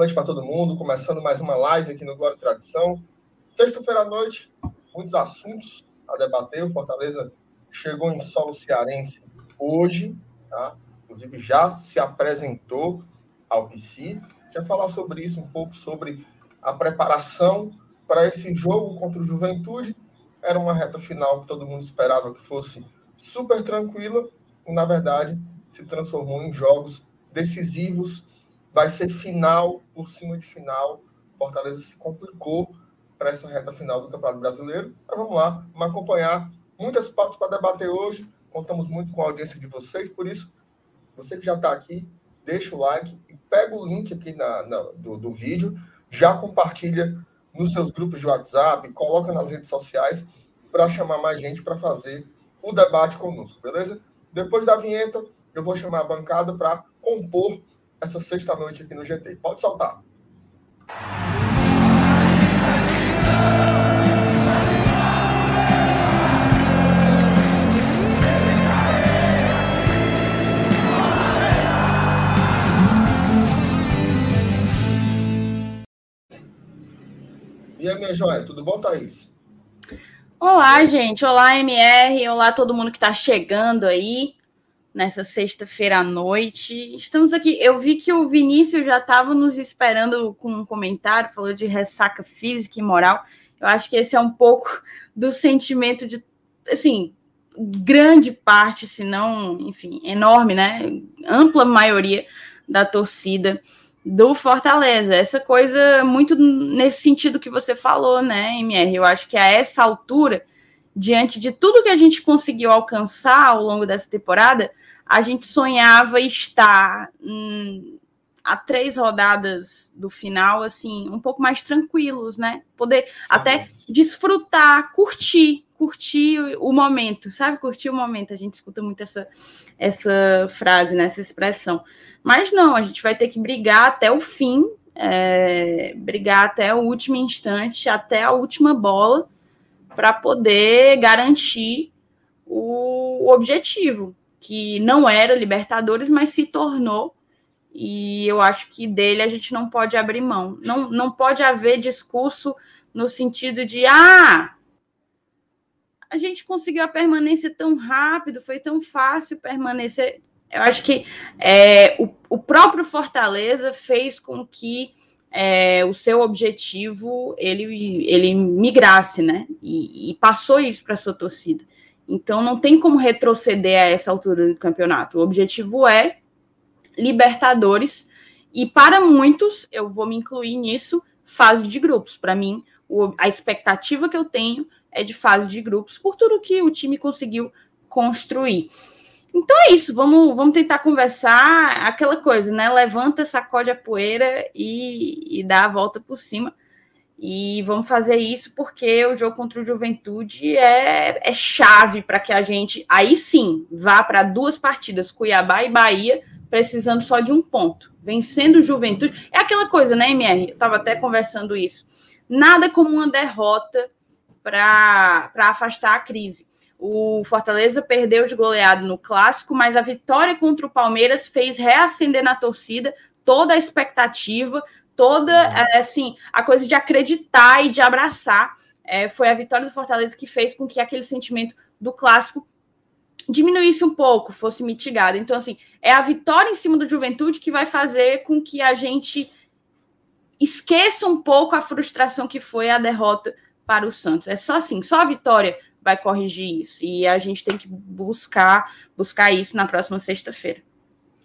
noite para todo mundo. Começando mais uma live aqui no Glória e Tradição. Sexta-feira à noite, muitos assuntos a debater. O Fortaleza chegou em solo cearense hoje, tá? Inclusive já se apresentou ao PC. Quer falar sobre isso um pouco, sobre a preparação para esse jogo contra o Juventude. Era uma reta final que todo mundo esperava que fosse super tranquila e, na verdade, se transformou em jogos decisivos. Vai ser final por cima de final. Fortaleza se complicou para essa reta final do Campeonato Brasileiro. Mas vamos lá, vamos acompanhar muitas pautas para debater hoje. Contamos muito com a audiência de vocês, por isso, você que já está aqui, deixa o like e pega o link aqui na, na do, do vídeo, já compartilha nos seus grupos de WhatsApp, coloca nas redes sociais para chamar mais gente para fazer o debate conosco, beleza? Depois da vinheta, eu vou chamar a bancada para compor essa sexta-noite aqui no GT. Pode soltar. E aí, minha joia, tudo bom, Thaís? Olá, gente. Olá, MR. Olá, todo mundo que está chegando aí nessa sexta-feira à noite. Estamos aqui. Eu vi que o Vinícius já estava nos esperando com um comentário, falou de ressaca física e moral. Eu acho que esse é um pouco do sentimento de, assim, grande parte, se não, enfim, enorme, né? Ampla maioria da torcida do Fortaleza. Essa coisa muito nesse sentido que você falou, né, MR? Eu acho que a essa altura, diante de tudo que a gente conseguiu alcançar ao longo dessa temporada, a gente sonhava estar hum, a três rodadas do final, assim, um pouco mais tranquilos, né? Poder Sim. até desfrutar, curtir, curtir o momento, sabe? Curtir o momento. A gente escuta muito essa, essa frase, né? essa expressão. Mas não, a gente vai ter que brigar até o fim, é, brigar até o último instante, até a última bola, para poder garantir o, objetivo, que não era Libertadores, mas se tornou. E eu acho que dele a gente não pode abrir mão. Não, não pode haver discurso no sentido de ah, a gente conseguiu a permanência tão rápido, foi tão fácil permanecer. Eu acho que é, o, o, próprio Fortaleza fez com que é, o seu objetivo ele, ele migrasse, né? E, e passou isso para sua torcida. Então não tem como retroceder a essa altura do campeonato. O objetivo é Libertadores e para muitos, eu vou me incluir nisso, fase de grupos. Para mim, o, a expectativa que eu tenho é de fase de grupos, por tudo que o time conseguiu construir. Então é isso, vamos, vamos tentar conversar aquela coisa, né? Levanta, sacode a poeira e, e dá a volta por cima. E vamos fazer isso porque o jogo contra o Juventude é, é chave para que a gente, aí sim, vá para duas partidas, Cuiabá e Bahia, precisando só de um ponto. Vencendo o Juventude. É aquela coisa, né, MR? Eu estava até conversando isso. Nada como uma derrota para afastar a crise. O Fortaleza perdeu de goleado no clássico, mas a vitória contra o Palmeiras fez reacender na torcida toda a expectativa, toda é, assim a coisa de acreditar e de abraçar. É, foi a vitória do Fortaleza que fez com que aquele sentimento do clássico diminuísse um pouco, fosse mitigado. Então, assim, é a vitória em cima do Juventude que vai fazer com que a gente esqueça um pouco a frustração que foi a derrota para o Santos. É só assim, só a vitória vai corrigir isso. E a gente tem que buscar buscar isso na próxima sexta-feira.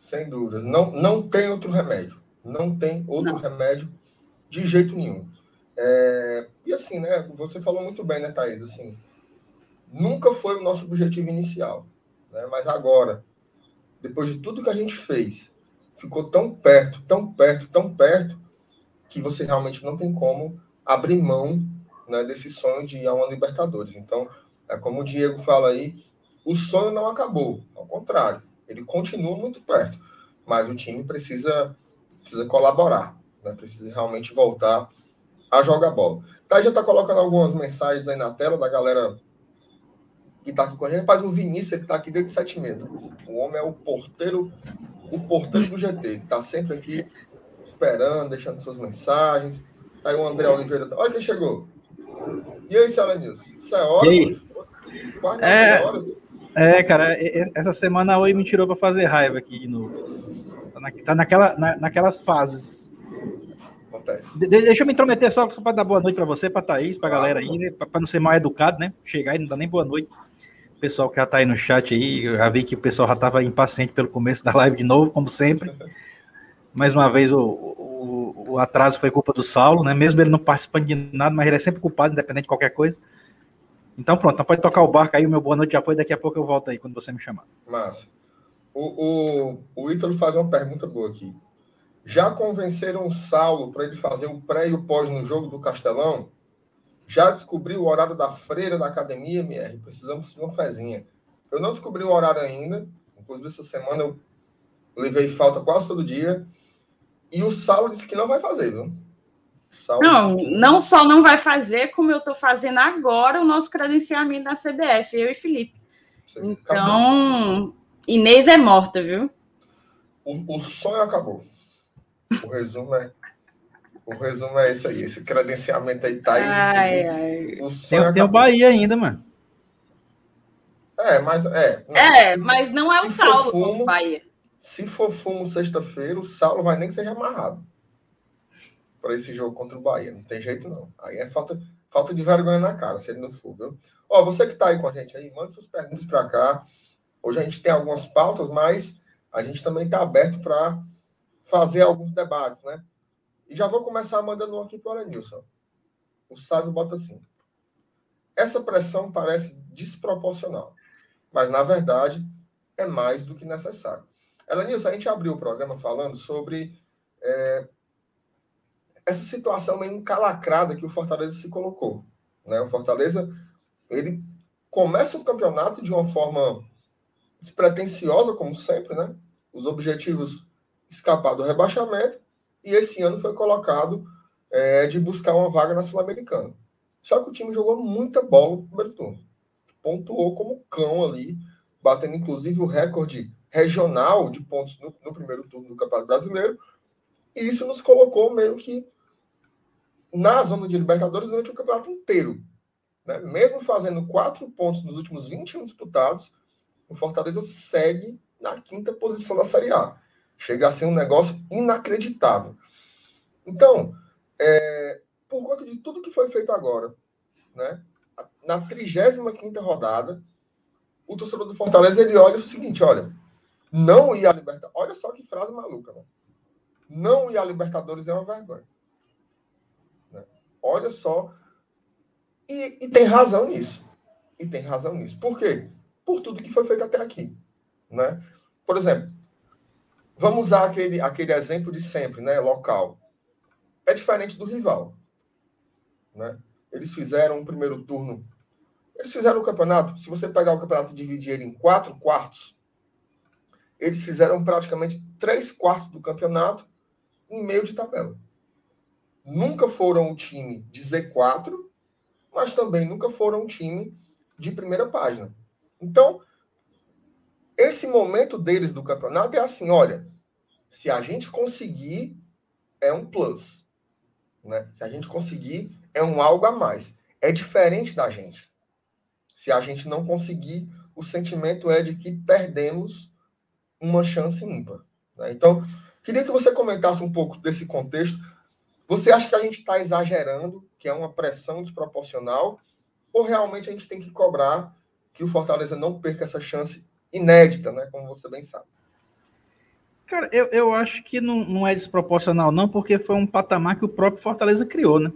Sem dúvida. Não, não tem outro remédio. Não tem outro não. remédio de jeito nenhum. É... E assim, né? Você falou muito bem, né, Thaís? Assim, nunca foi o nosso objetivo inicial. Né? Mas agora, depois de tudo que a gente fez, ficou tão perto, tão perto, tão perto, que você realmente não tem como abrir mão né, desse sonho de ir a uma Libertadores. Então, é como o Diego fala aí, o sonho não acabou, ao contrário, ele continua muito perto, mas o time precisa, precisa colaborar, né, precisa realmente voltar a jogar bola. Tá, já está colocando algumas mensagens aí na tela da galera que está aqui com a gente. Rapaz, o Vinícius que está aqui desde sete meses. O homem é o porteiro, o porteiro do GT, que está sempre aqui esperando, deixando suas mensagens. Aí o André Oliveira. Olha quem chegou. E aí, Sala News? Isso é hora? Quase é, horas. É, cara, essa semana a Oi me tirou para fazer raiva aqui de novo. Tá, na, tá naquela, na, naquelas fases. Acontece. De, deixa eu me intrometer só, só para dar boa noite para você, para Thaís, para a galera aí, né? para não ser mal educado, né? Chegar e não dar nem boa noite. O pessoal que já tá aí no chat aí, eu já vi que o pessoal já tava impaciente pelo começo da live de novo, como sempre. Mais uma vez o, o, o atraso foi culpa do Saulo, né? Mesmo ele não participando de nada, mas ele é sempre culpado, independente de qualquer coisa. Então pronto, então pode tocar o barco aí, o meu boa noite já foi, daqui a pouco eu volto aí quando você me chamar. Massa. O, o, o Ítalo faz uma pergunta boa aqui. Já convenceram o Saulo para ele fazer o pré e o pós no jogo do Castelão? Já descobriu o horário da freira da academia, MR? Precisamos de uma fezinha. Eu não descobri o horário ainda. Inclusive, essa semana eu levei falta quase todo dia. E o Saulo disse que não vai fazer, viu? Não, não só não vai fazer, como eu estou fazendo agora o nosso credenciamento da CBF, eu e Felipe. Então, Inês é morta, viu? O, o sonho acabou. O resumo é. O resumo é esse aí. Esse credenciamento aí tá aí. Ai, ai. O sonho tem, tem o Bahia ainda, mano. É, mas é. Não, é, mas não é o Saulo fumo, Bahia. Se for fumo sexta-feira, o Saulo vai nem que seja amarrado para esse jogo contra o Bahia. Não tem jeito, não. Aí é falta, falta de vergonha na cara, se ele não for, viu? Ó, você que está aí com a gente aí, manda suas perguntas para cá. Hoje a gente tem algumas pautas, mas a gente também está aberto para fazer alguns debates, né? E já vou começar mandando um aqui para o Alenilson. O Sávio bota assim. Essa pressão parece desproporcional, mas na verdade é mais do que necessário. Elenilson, a gente abriu o programa falando sobre é, essa situação meio encalacrada que o Fortaleza se colocou. Né? O Fortaleza ele começa o campeonato de uma forma despretensiosa, como sempre, né? Os objetivos escapar do rebaixamento, e esse ano foi colocado é, de buscar uma vaga na Sul-Americana. Só que o time jogou muita bola no primeiro turno. Pontuou como cão ali, batendo inclusive o recorde regional de pontos no, no primeiro turno do Campeonato Brasileiro. E isso nos colocou meio que na zona de Libertadores durante o campeonato inteiro. Né? Mesmo fazendo quatro pontos nos últimos 21 disputados, o Fortaleza segue na quinta posição da Série A. Chega a ser um negócio inacreditável. Então, é, por conta de tudo que foi feito agora, né? na 35 rodada, o torcedor do Fortaleza ele olha o seguinte: olha, não ir à Libertadores. Olha só que frase maluca, né? Não ir à Libertadores é uma vergonha. Olha só. E, e, tem razão nisso. E tem razão nisso. Por quê? Por tudo que foi feito até aqui. Né? Por exemplo, vamos usar aquele, aquele exemplo de sempre, né? Local. É diferente do rival. Né? Eles fizeram um primeiro turno. Eles fizeram o campeonato. Se você pegar o campeonato e dividir ele em quatro quartos, eles fizeram praticamente três quartos do campeonato em meio de tabela nunca foram um time de Z4, mas também nunca foram um time de primeira página. Então, esse momento deles do campeonato é assim: olha, se a gente conseguir, é um plus. Né? Se a gente conseguir, é um algo a mais. É diferente da gente. Se a gente não conseguir, o sentimento é de que perdemos uma chance ímpar. Né? Então, queria que você comentasse um pouco desse contexto você acha que a gente está exagerando, que é uma pressão desproporcional, ou realmente a gente tem que cobrar que o Fortaleza não perca essa chance inédita, né? Como você bem sabe. Cara, eu, eu acho que não, não é desproporcional, não, porque foi um patamar que o próprio Fortaleza criou, né?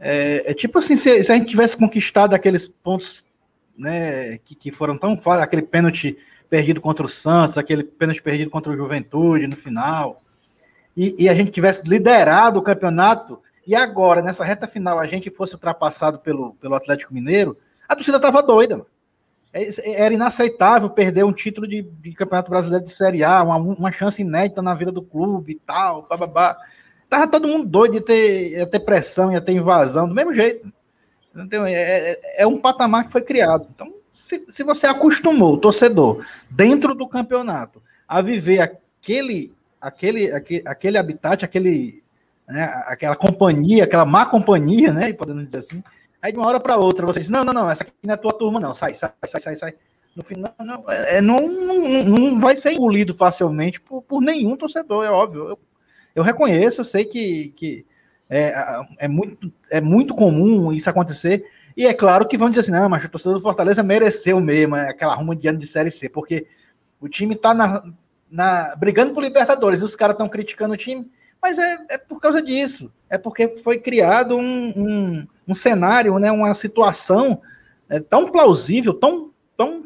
É, é tipo assim, se, se, a gente tivesse conquistado aqueles pontos né, que, que foram tão fáceis, aquele pênalti perdido contra o Santos, aquele pênalti perdido contra o Juventude no final, e, e, a gente tivesse liderado o campeonato e agora, nessa reta final, a gente fosse ultrapassado pelo, pelo Atlético Mineiro, a torcida estava doida, mano. É, era inaceitável perder um título de, de, Campeonato Brasileiro de Série A, uma, uma chance inédita na vida do clube e tal, bababá. Tava todo mundo doido de ter, ia ter pressão, ia ter invasão, do mesmo jeito. Então, é, é, é um patamar que foi criado. Então, se, se você acostumou o torcedor, dentro do campeonato, a viver aquele aquele, aquele, aquele habitat, aquele, né, aquela companhia, aquela má companhia, né? Podemos dizer assim. Aí de uma hora para outra você diz, não, não, não, essa aqui não é tua turma, não. Sai, sai, sai, sai, sai. No final, não, é, não, não, não vai ser engolido facilmente por, por nenhum torcedor, é óbvio. Eu, eu reconheço, eu sei que, que é, é, muito, é muito comum isso acontecer. E é claro que vão dizer assim, não, mas o torcedor do Fortaleza mereceu mesmo é aquela ruma de ano de Série C, porque o time está na, na, brigando por Libertadores e os caras estão criticando o time, mas é, é por causa disso. É porque foi criado um, um, um cenário, né, uma situação é, tão plausível, tão, tão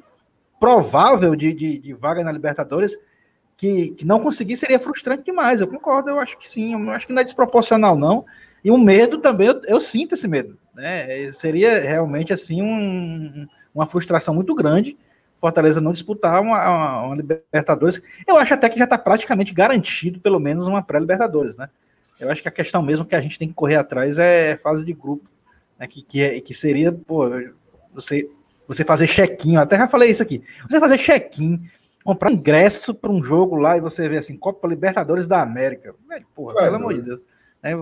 provável de, de, de vaga na Libertadores, que, que, não conseguir seria frustrante demais. Eu concordo, eu acho que sim, eu acho que não é desproporcional, não. E o medo também, eu, eu sinto esse medo. Né? Seria realmente assim um, uma frustração muito grande Fortaleza não disputar uma, uma, Libertadores. Eu acho até que já está praticamente garantido, pelo menos, uma pré-Libertadores, né? Eu acho que a questão mesmo que a gente tem que correr atrás é fase de grupo, né? Que, que, é, que seria, pô, você, você fazer check-in, até já falei isso aqui. Você fazer check-in, comprar ingresso para um jogo lá e você ver assim, Copa Libertadores da América. Velho, porra, pelo amor de Deus. É,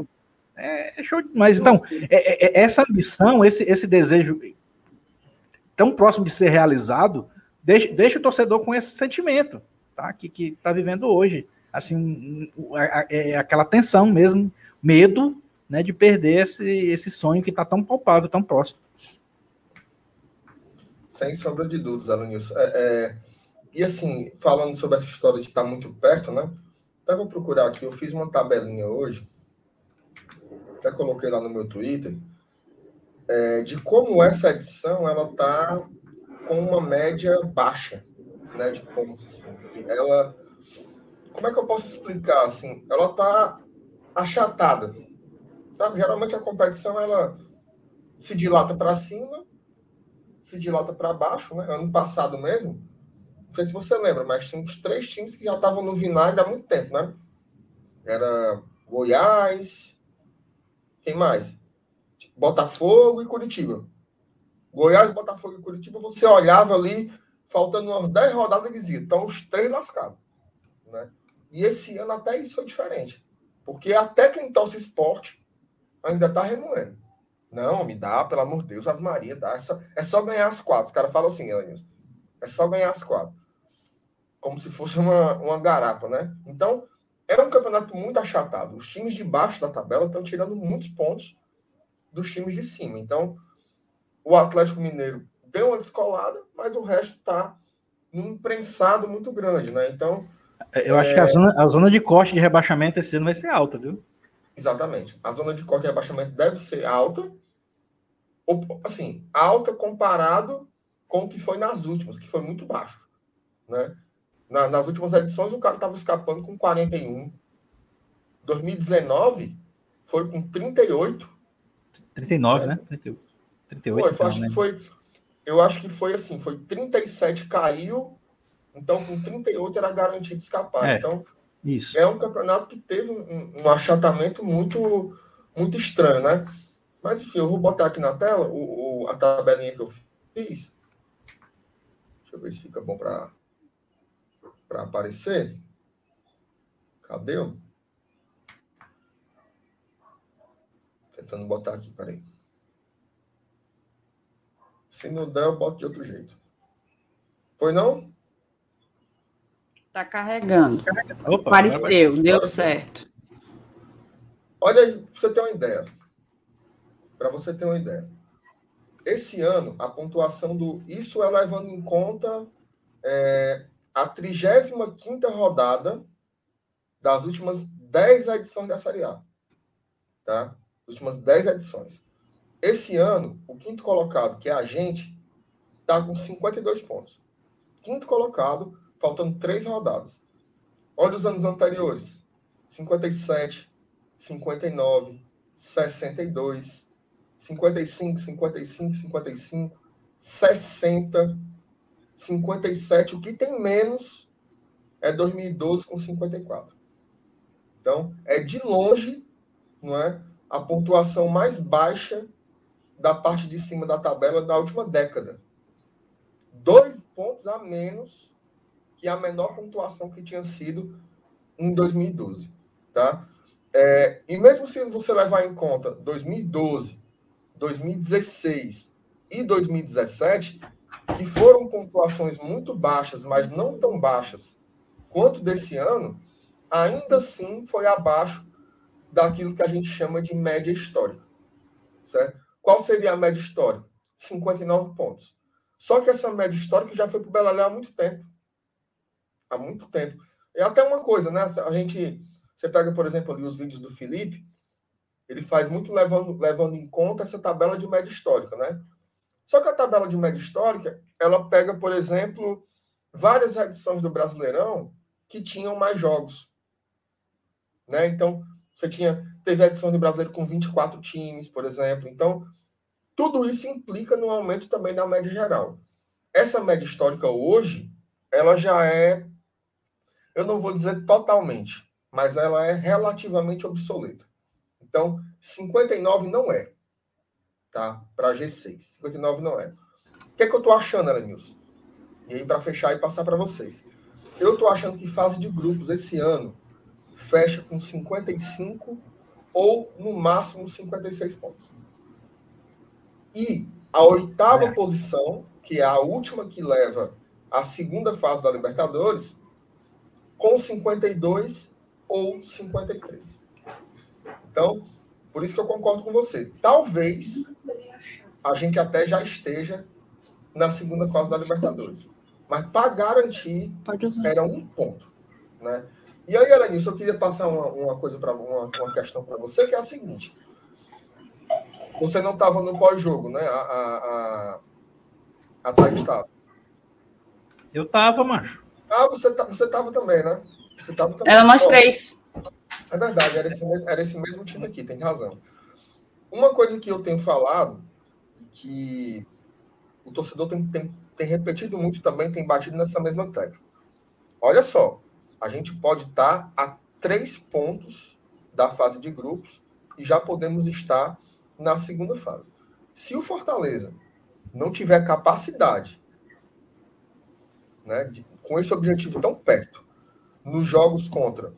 é, é show demais. Então, é, é, é, essa ambição, esse, esse desejo tão próximo de ser realizado, deixa, deixa o torcedor com esse sentimento, tá? Que, que tá vivendo hoje. Assim, é aquela tensão mesmo, medo, né, de perder esse, esse sonho que está tão palpável, tão próximo. Sem sombra de dúvidas, Alonilson. É, é, e assim, falando sobre essa história de estar tá muito perto, né? Até vou procurar aqui, eu fiz uma tabelinha hoje, até coloquei lá no meu Twitter, é, de como essa edição ela está com uma média baixa né, de pontos. Assim. Ela, como é que eu posso explicar? Assim, ela está achatada. Sabe? Geralmente a competição ela se dilata para cima, se dilata para baixo. Né? Ano passado mesmo, não sei se você lembra, mas tinha uns três times que já estavam no vinagre há muito tempo, né? Era Goiás, quem mais? Botafogo e Curitiba. Goiás, Botafogo e Curitiba, você olhava ali, faltando umas 10 rodadas, eles iam. Então, os três lascados. Né? E esse ano até isso foi diferente. Porque até quem torce esporte ainda está remoendo. Não, me dá, pelo amor de Deus, Ave Maria, dá. É só, é só ganhar as quatro. Os caras falam assim, Elenilson. É só ganhar as quatro. Como se fosse uma, uma garapa, né? Então, é um campeonato muito achatado. Os times de baixo da tabela estão tirando muitos pontos dos times de cima. Então, o Atlético Mineiro deu uma descolada, mas o resto está num prensado muito grande, né? Então. Eu acho é... que a zona, a zona de corte de rebaixamento esse ano vai ser alta, viu? Exatamente. A zona de corte de rebaixamento deve ser alta. Assim, alta comparado com o que foi nas últimas, que foi muito baixo. Né? Na, nas últimas edições, o cara estava escapando com 41. 2019 foi com 38. 39, né? né? 38. 38. Foi, acho né? que foi, eu acho que foi assim, foi 37 caiu, então com 38 era garantido escapar. É, então, isso. é um campeonato que teve um, um, achatamento muito, muito estranho, né? Mas enfim, eu vou botar aqui na tela o, o a tabelinha que eu fiz. Deixa eu ver se fica bom para para aparecer. Cadê? Tentando botar aqui, peraí. Se não der, eu boto de outro jeito. Foi não? Tá carregando. Opa, Apareceu, vai, deu certo. Olha aí, pra você ter uma ideia. Para você ter uma ideia. Esse ano, a pontuação do. Isso é levando em conta é, a 35 rodada das últimas 10 edições da Série A. Tá? As últimas 10 edições. Esse ano, o quinto colocado, que é a gente, está com 52 pontos. Quinto colocado, faltando três rodadas. Olha os anos anteriores: 57, 59, 62, 55, 55, 55, 60, 57. O que tem menos é 2012 com 54. Então, é de longe, não é, a pontuação mais baixa da parte de cima da tabela da última década. Dois pontos a menos que a menor pontuação que tinha sido em 2012, tá? É, e mesmo se você levar em conta 2012, 2016 e 2017, que foram pontuações muito baixas, mas não tão baixas quanto desse ano, ainda assim foi abaixo daquilo que a gente chama de média histórica. Certo? Qual seria a média histórica? 59 pontos. Só que essa média histórica já foi para o Beleléu há muito tempo. Há muito tempo. E até uma coisa, né? A gente. Você pega, por exemplo, ali os vídeos do Felipe, ele faz muito levando, levando em conta essa tabela de média histórica, né? Só que a tabela de média histórica, ela pega, por exemplo, várias edições do Brasileirão que tinham mais jogos. Né? Então, você tinha, teve a edição do Brasileiro com 24 times, por exemplo. Então, tudo isso implica no aumento também da média geral. Essa média histórica hoje, ela já é, eu não vou dizer totalmente, mas ela é relativamente obsoleta. Então, 59 não é, tá? Para G6. 59 não é. O que é que eu tô achando, Elenilson? E aí, para fechar e passar para vocês. Eu tô achando que fase de grupos esse ano fecha com 55 ou no máximo 56 pontos. E a oitava é. posição, que é a última que leva à segunda fase da Libertadores, com 52 ou 53. Então, por isso que eu concordo com você. Talvez a gente até já esteja na segunda fase da Libertadores. Mas para garantir, era um ponto. Né? E aí, Elenilson, eu queria passar uma, uma coisa para uma, uma questão para você, que é a seguinte. Você não estava no pós-jogo, né? A, a, a, a Thaís estava. Eu estava, macho. Ah, você, tá, você tava também, né? Você tava também. Era nós três. É verdade, era esse, era esse mesmo time aqui, tem razão. Uma coisa que eu tenho falado, que o torcedor tem, tem, tem repetido muito também, tem batido nessa mesma tecla. Olha só, a gente pode estar a três pontos da fase de grupos e já podemos estar na segunda fase. Se o Fortaleza não tiver capacidade, né, de, com esse objetivo tão perto, nos jogos contra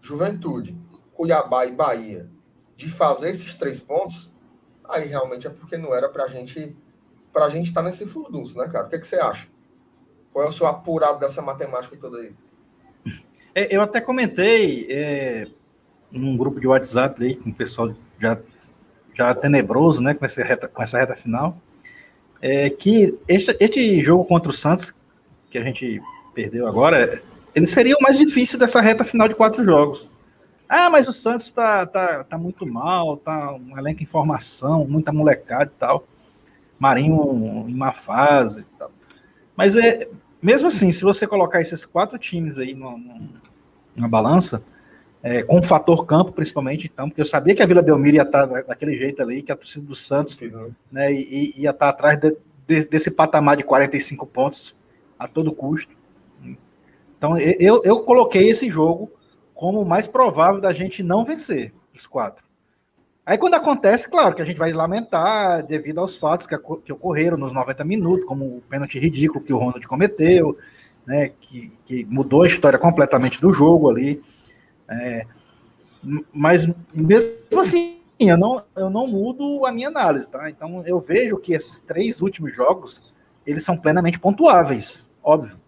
Juventude, Cuiabá e Bahia, de fazer esses três pontos, aí realmente é porque não era para gente, a gente estar nesse furdunço, né, cara? O que, é que você acha? Qual é o seu apurado dessa matemática toda aí? É, eu até comentei é, num grupo de WhatsApp aí, com o pessoal já, já tenebroso, né, com reta, com essa reta final, é, que este, este jogo contra o Santos, que a gente perdeu agora, ele seria o mais difícil dessa reta final de quatro jogos. Ah, mas o Santos tá, tá, tá muito mal, tá um elenco em formação, muita molecada e tal. Marinho em má fase e tal. Mas é, mesmo assim, se você colocar esses quatro times aí na balança, é, com o fator campo, principalmente, então, porque eu sabia que a Vila Belmiro ia estar daquele jeito ali, que a torcida do Santos né, ia estar atrás de, de, desse patamar de 45 pontos a todo custo. Então, eu, eu coloquei esse jogo como o mais provável da gente não vencer os quatro. Aí quando acontece, claro que a gente vai lamentar devido aos fatos que, que ocorreram nos 90 minutos, como o pênalti ridículo que o Ronald cometeu, né, que, que mudou a história completamente do jogo ali. É, mas mesmo assim, eu não, eu não mudo a minha análise, tá? Então eu vejo que esses três últimos jogos, eles são plenamente pontuáveis, óbvio.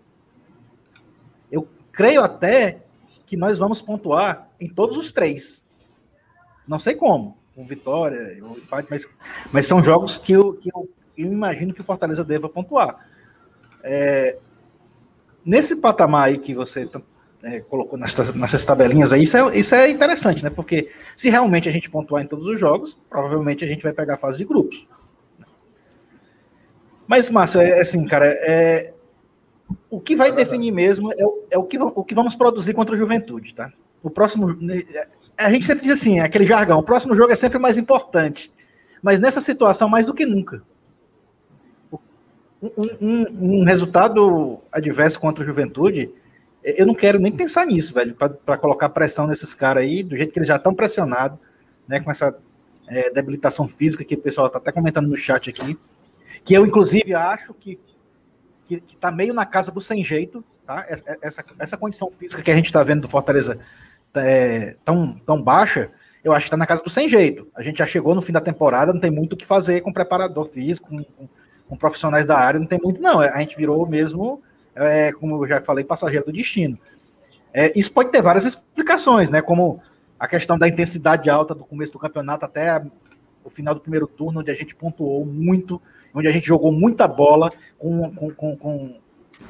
Eu creio até que nós vamos pontuar em todos os três. Não sei como, com vitória, mas, mas são jogos que eu, que eu, eu imagino que o Fortaleza deva pontuar. É, nesse patamar aí que você é, colocou nessas, nessas tabelinhas aí, isso é, isso é interessante, né? Porque se realmente a gente pontuar em todos os jogos, provavelmente a gente vai pegar a fase de grupos. Mas, Márcio, é assim, cara, é, o que vai definir mesmo é, é, o, que, o que vamos produzir contra a juventude, tá? O próximo. Né, a gente sempre diz assim, aquele jargão, o próximo jogo é sempre mais importante. Mas nessa situação, mais do que nunca um, um, um, resultado adverso contra a juventude, eu não quero nem pensar nisso, velho, para colocar pressão nesses caras aí, do jeito que eles já estão pressionados, né, com essa é, debilitação física que o pessoal está até comentando no chat aqui, que eu, inclusive, acho que, que, que tá meio na casa do sem jeito, tá? Essa, essa, condição física que a gente está vendo do Fortaleza é, tão, tão baixa, eu acho que está na casa do sem jeito. A gente já chegou no fim da temporada, não tem muito o que fazer com preparador físico, com, com, com profissionais da área, não tem muito, não. A gente virou mesmo, é, como eu já falei, passageiro do destino. É, isso pode ter várias explicações, né? Como a questão da intensidade alta do começo do campeonato até o final do primeiro turno, onde a gente pontuou muito, onde a gente jogou muita bola com, com, com, com,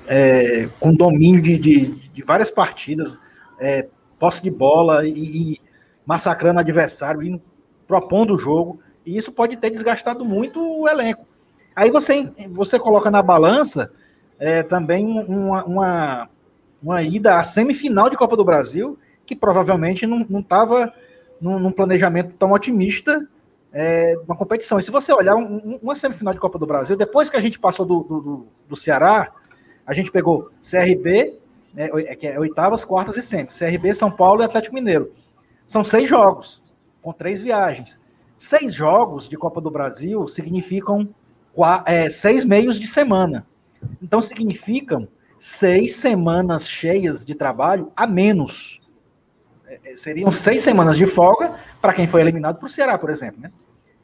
é, com domínio de, de, de, várias partidas, é, posse de bola e, e massacrando o adversário, indo, propondo o jogo, e isso pode ter desgastado muito o elenco. Aí você, você coloca na balança é, também uma, uma, uma ida à semifinal de Copa do Brasil, que provavelmente não estava num, num, planejamento tão otimista é, uma competição. E se você olhar um, uma semifinal de Copa do Brasil, depois que a gente passou do, do, do Ceará, a gente pegou CRB, né, é, que é oitavas, quartas e semis. CRB, São Paulo e Atlético Mineiro. São seis jogos, com três viagens. Seis jogos de Copa do Brasil significam é, seis meios de semana. Então significam seis semanas cheias de trabalho a menos. É, é seriam seis semanas de folga para quem foi eliminado por Ceará, por exemplo. Né?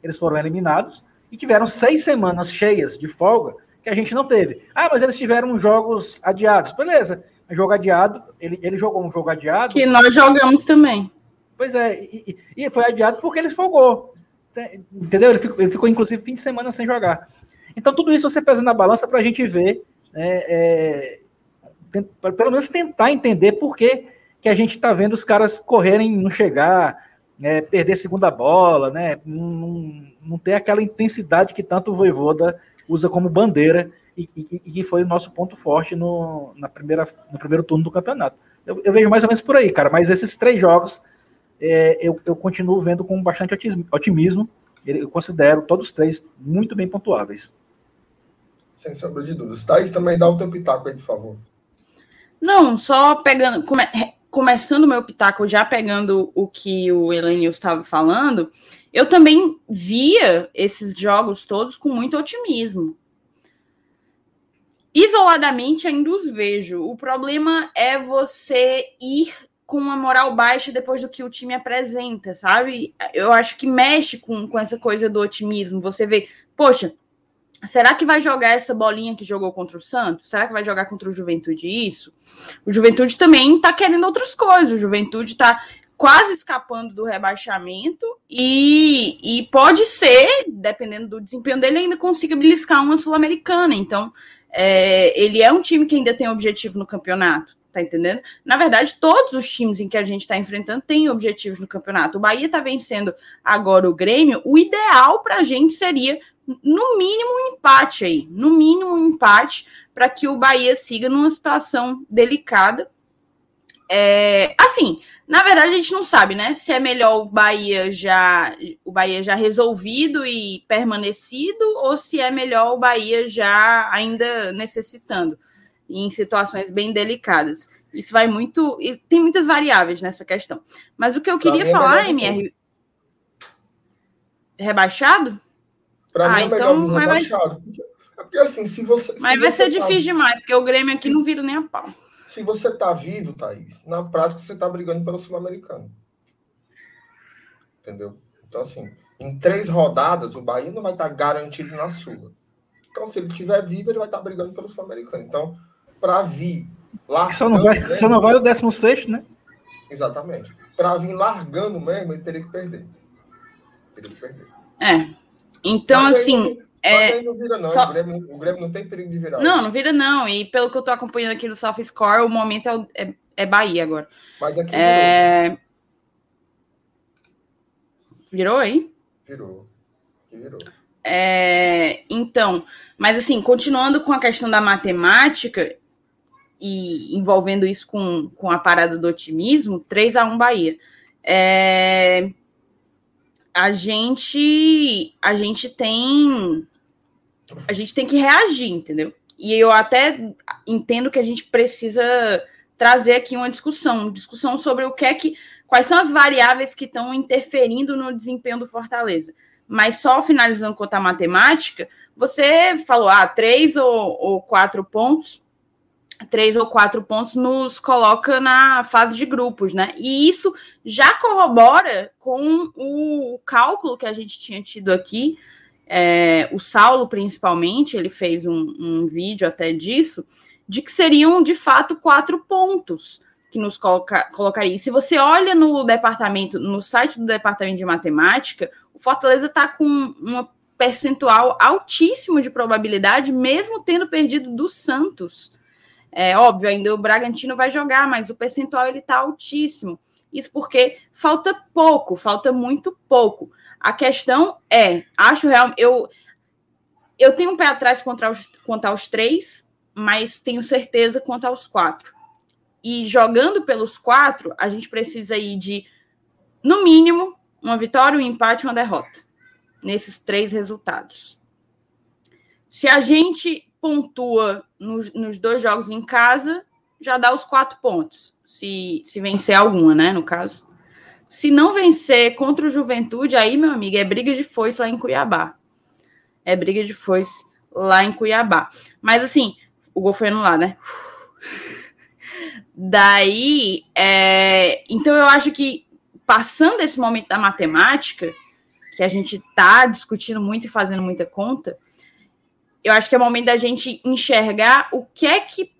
Eles foram eliminados e tiveram seis semanas cheias de folga que a gente não teve. Ah, mas eles tiveram jogos adiados. Beleza, jogo adiado, ele, ele jogou um jogo adiado. Que nós jogamos também. Pois é, e, e foi adiado porque ele folgou. Entendeu? Ele ficou, ele ficou, inclusive, fim de semana sem jogar. Então, tudo isso você pesa na balança para a gente ver, né, é, pelo menos tentar entender por que, que a gente está vendo os caras correrem, não chegar, né, perder segunda bola, né, não, não ter aquela intensidade que tanto o Voivoda usa como bandeira e, que foi o nosso ponto forte no, na primeira, no primeiro turno do campeonato. Eu, eu vejo mais ou menos por aí, cara, mas esses três jogos é, eu, eu, continuo vendo com bastante otimismo. Eu considero todos os três muito bem pontuáveis. Sem sombra de dúvidas. Thaís, também dá o teu pitaco aí, por favor. Não, só pegando, come, começando o meu pitaco, já pegando o que o Elenil estava falando, eu também via esses jogos todos com muito otimismo. Isoladamente ainda os vejo. O problema é você ir com uma moral baixa depois do que o time apresenta, sabe? Eu acho que mexe com, com essa coisa do otimismo. Você vê, poxa, será que vai jogar essa bolinha que jogou contra o Santos? Será que vai jogar contra o Juventude isso? O Juventude também tá querendo outras coisas. O Juventude tá quase escapando do rebaixamento e, e pode ser, dependendo do desempenho dele, ainda consiga beliscar uma Sul-Americana. Então, é, ele é um time que ainda tem objetivo no campeonato. Tá entendendo? Na verdade, todos os times em que a gente está enfrentando têm objetivos no campeonato. O Bahia está vencendo agora o Grêmio. O ideal para a gente seria, no mínimo, um empate aí. No mínimo, um empate para que o Bahia siga numa situação delicada. É, assim, na verdade, a gente não sabe, né? Se é melhor o Bahia já o Bahia já resolvido e permanecido, ou se é melhor o Bahia já ainda necessitando em situações bem delicadas. Isso vai muito. E tem muitas variáveis nessa questão. Mas o que eu queria falar, MR. Rebaixado? Para ah, mim é então, mas rebaixado. Vai... É porque assim, se você. Mas se vai você ser tá... difícil demais, porque o Grêmio aqui não vira nem a pau. Se você tá vivo, Thaís, na prática você tá brigando pelo Sul-Americano. Entendeu? Então, assim, em três rodadas, o Bahia não vai estar tá garantido na sua. Então, se ele estiver vivo, ele vai estar tá brigando pelo Sul-Americano. Então, para vir largando. Só não vai, mesmo, só não vai o 16, né? Exatamente. Para vir largando mesmo, ele teria que perder. Teria que perder. É. Então, mas assim. Aí, é, não vira, não. Só... O, Grêmio, o, Grêmio, não tem perigo de virar. Não, não vira, não. E pelo que eu tô acompanhando aqui no South Score, o momento é, é, é Bahia agora. Mas aqui é... virou. Virou aí? Virou. Virou. É, então, mas assim, continuando com a questão da matemática, e envolvendo isso com, com a parada do otimismo, 3 a 1 Bahia. É, a gente a gente tem a gente tem que reagir, entendeu? E eu até entendo que a gente precisa trazer aqui uma discussão, discussão sobre o que é que quais são as variáveis que estão interferindo no desempenho do Fortaleza. Mas só finalizando com a matemática, você falou ah, três ou, ou quatro pontos três ou quatro pontos nos coloca na fase de grupos, né? E isso já corrobora com o cálculo que a gente tinha tido aqui. É, o Saulo, principalmente, ele fez um, um vídeo até disso, de que seriam de fato quatro pontos que nos coloca, colocaria. Se você olha no departamento, no site do departamento de matemática, o Fortaleza está com um percentual altíssimo de probabilidade, mesmo tendo perdido do Santos. É óbvio, ainda o Bragantino vai jogar, mas o percentual ele está altíssimo. Isso porque falta pouco, falta muito pouco. A questão é, acho real, eu eu tenho um pé atrás contra os, contra os três, mas tenho certeza quanto aos quatro. E jogando pelos quatro, a gente precisa ir de, no mínimo, uma vitória, um empate e uma derrota. Nesses três resultados. Se a gente pontua nos, nos dois jogos em casa, já dá os quatro pontos. Se, se vencer alguma, né? No caso. Se não vencer contra o Juventude, aí, meu amigo, é briga de foice lá em Cuiabá. É briga de foice lá em Cuiabá. Mas assim, o gol foi anulado, né? Daí, é... então eu acho que passando esse momento da matemática, que a gente tá discutindo muito e fazendo muita conta, eu acho que é o momento da gente enxergar o que é que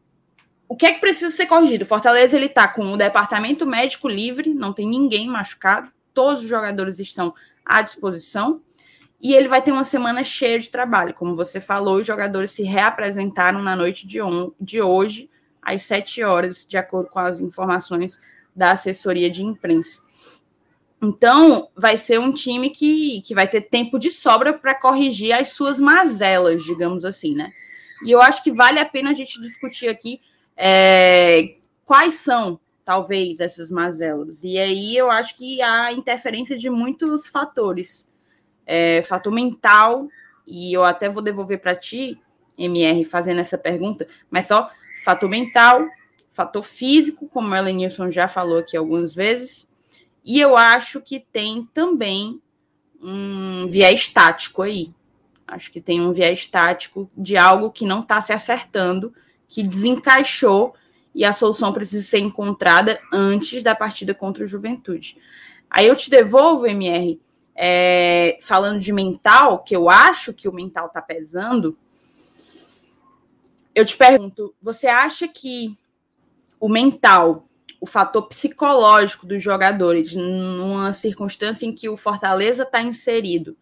o que é que precisa ser corrigido. Fortaleza ele tá com o departamento médico livre, não tem ninguém machucado, todos os jogadores estão à disposição. E ele vai ter uma semana cheia de trabalho. Como você falou, os jogadores se reapresentaram na noite de, on de hoje às 7 horas, de acordo com as informações da assessoria de imprensa. Então, vai ser um time que, que vai ter tempo de sobra para corrigir as suas mazelas, digamos assim, né? E eu acho que vale a pena a gente discutir aqui é, quais são, talvez, essas mazelas. E aí eu acho que há interferência de muitos fatores. É, fator mental, e eu até vou devolver para ti, MR, fazendo essa pergunta, mas só fator mental, fator físico, como o Elenilson já falou aqui algumas vezes, e eu acho que tem também um viés tático aí. Acho que tem um viés tático de algo que não está se acertando, que desencaixou e a solução precisa ser encontrada antes da partida contra o Juventude. Aí eu te devolvo, MR, é, falando de mental, que eu acho que o mental está pesando, eu te pergunto, você acha que o mental, o fator psicológico dos jogadores, numa circunstância em que o Fortaleza está inserido,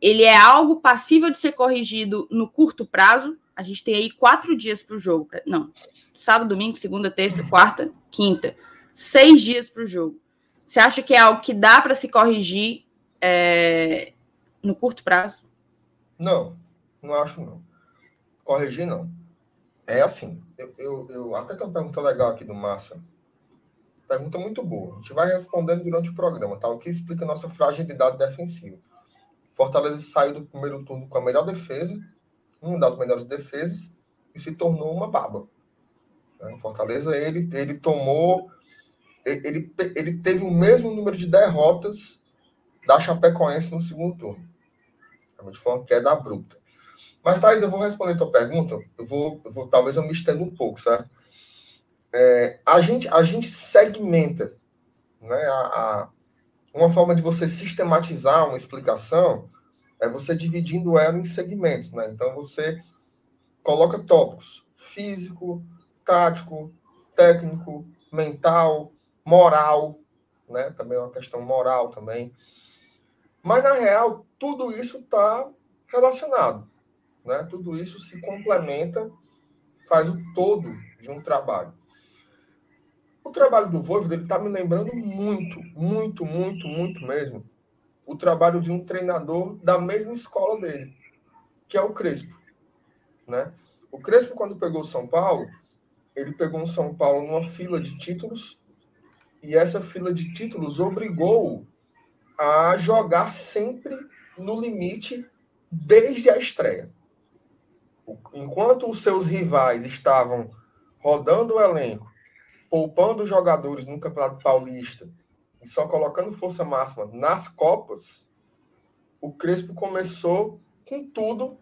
ele é algo passível de ser corrigido no curto prazo? A gente tem aí quatro dias para o jogo. Não, sábado, domingo, segunda, terça, quarta, quinta. Seis dias para o jogo. Você acha que é algo que dá para se corrigir é, no curto prazo? Não, não acho não. Corrigir não. É assim, eu, eu, eu até tem uma pergunta legal aqui do Márcio. Pergunta muito boa. A gente vai respondendo durante o programa, tá? O que explica nossa fragilidade defensiva. Fortaleza saiu do primeiro turno com a melhor defesa, uma das melhores defesas, e se tornou uma baba. Né? Fortaleza, ele, ele tomou. Ele, ele teve o mesmo número de derrotas da Chapecoense no segundo turno. Realmente foi uma queda abrupta. Mas, Thais, eu vou responder a tua pergunta. Eu vou, eu vou talvez eu me estenda um pouco, certo? É, a, gente, a gente segmenta. Né, a, a, uma forma de você sistematizar uma explicação é você dividindo ela em segmentos. Né? Então, você coloca tópicos: físico, tático, técnico, mental, moral, né? Também é uma questão moral também. Mas, na real, tudo isso está relacionado. Né? Tudo isso se complementa, faz o todo de um trabalho. O trabalho do Voivoda está me lembrando muito, muito, muito, muito mesmo o trabalho de um treinador da mesma escola dele, que é o Crespo. Né? O Crespo, quando pegou o São Paulo, ele pegou um São Paulo numa fila de títulos e essa fila de títulos obrigou a jogar sempre no limite desde a estreia enquanto os seus rivais estavam rodando o elenco, poupando jogadores no Campeonato Paulista e só colocando força máxima nas Copas, o Crespo começou com tudo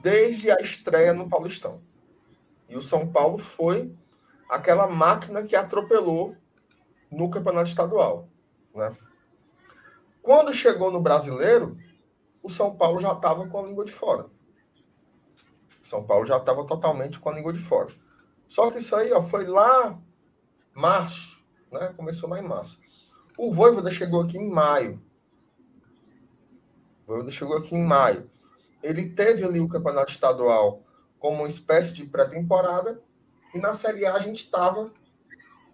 desde a estreia no Paulistão. E o São Paulo foi aquela máquina que atropelou no campeonato estadual. Né? Quando chegou no brasileiro, o São Paulo já estava com a língua de fora. São Paulo já estava totalmente com a língua de fora. Só que isso aí ó, foi lá março, né? Começou lá em março. O Voivoda chegou aqui em maio. O Voivoda chegou aqui em maio. Ele teve ali o campeonato estadual como uma espécie de pré-temporada e na Série A a gente estava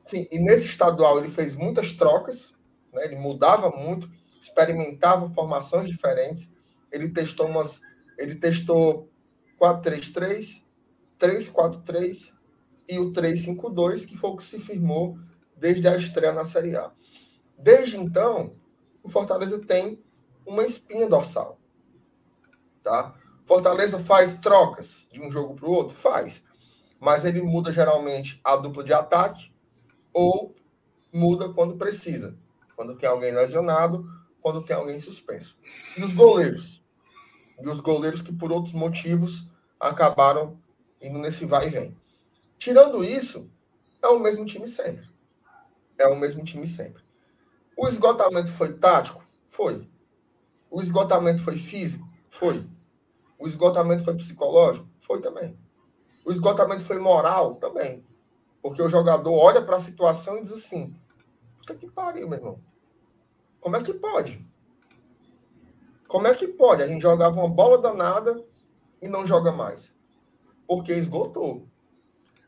sim, e nesse estadual ele fez muitas trocas, né? Ele mudava muito, experimentava formações diferentes. Ele testou umas ele testou 4-3-3, 3-4-3 e o 3-5-2, que foi o que se firmou desde a estreia na Série A. Desde então, o Fortaleza tem uma espinha dorsal. Tá? Fortaleza faz trocas de um jogo para o outro? Faz. Mas ele muda geralmente a dupla de ataque ou muda quando precisa. Quando tem alguém lesionado, quando tem alguém suspenso. E os goleiros? E os goleiros que, por outros motivos, acabaram indo nesse vai e vem. Tirando isso, é o mesmo time sempre. É o mesmo time sempre. O esgotamento foi tático? Foi. O esgotamento foi físico? Foi. O esgotamento foi psicológico? Foi também. O esgotamento foi moral? Também. Porque o jogador olha para a situação e diz assim: puta que pariu, meu irmão. Como é que pode? Como é que pode? A gente jogava uma bola danada e não joga mais. Porque esgotou.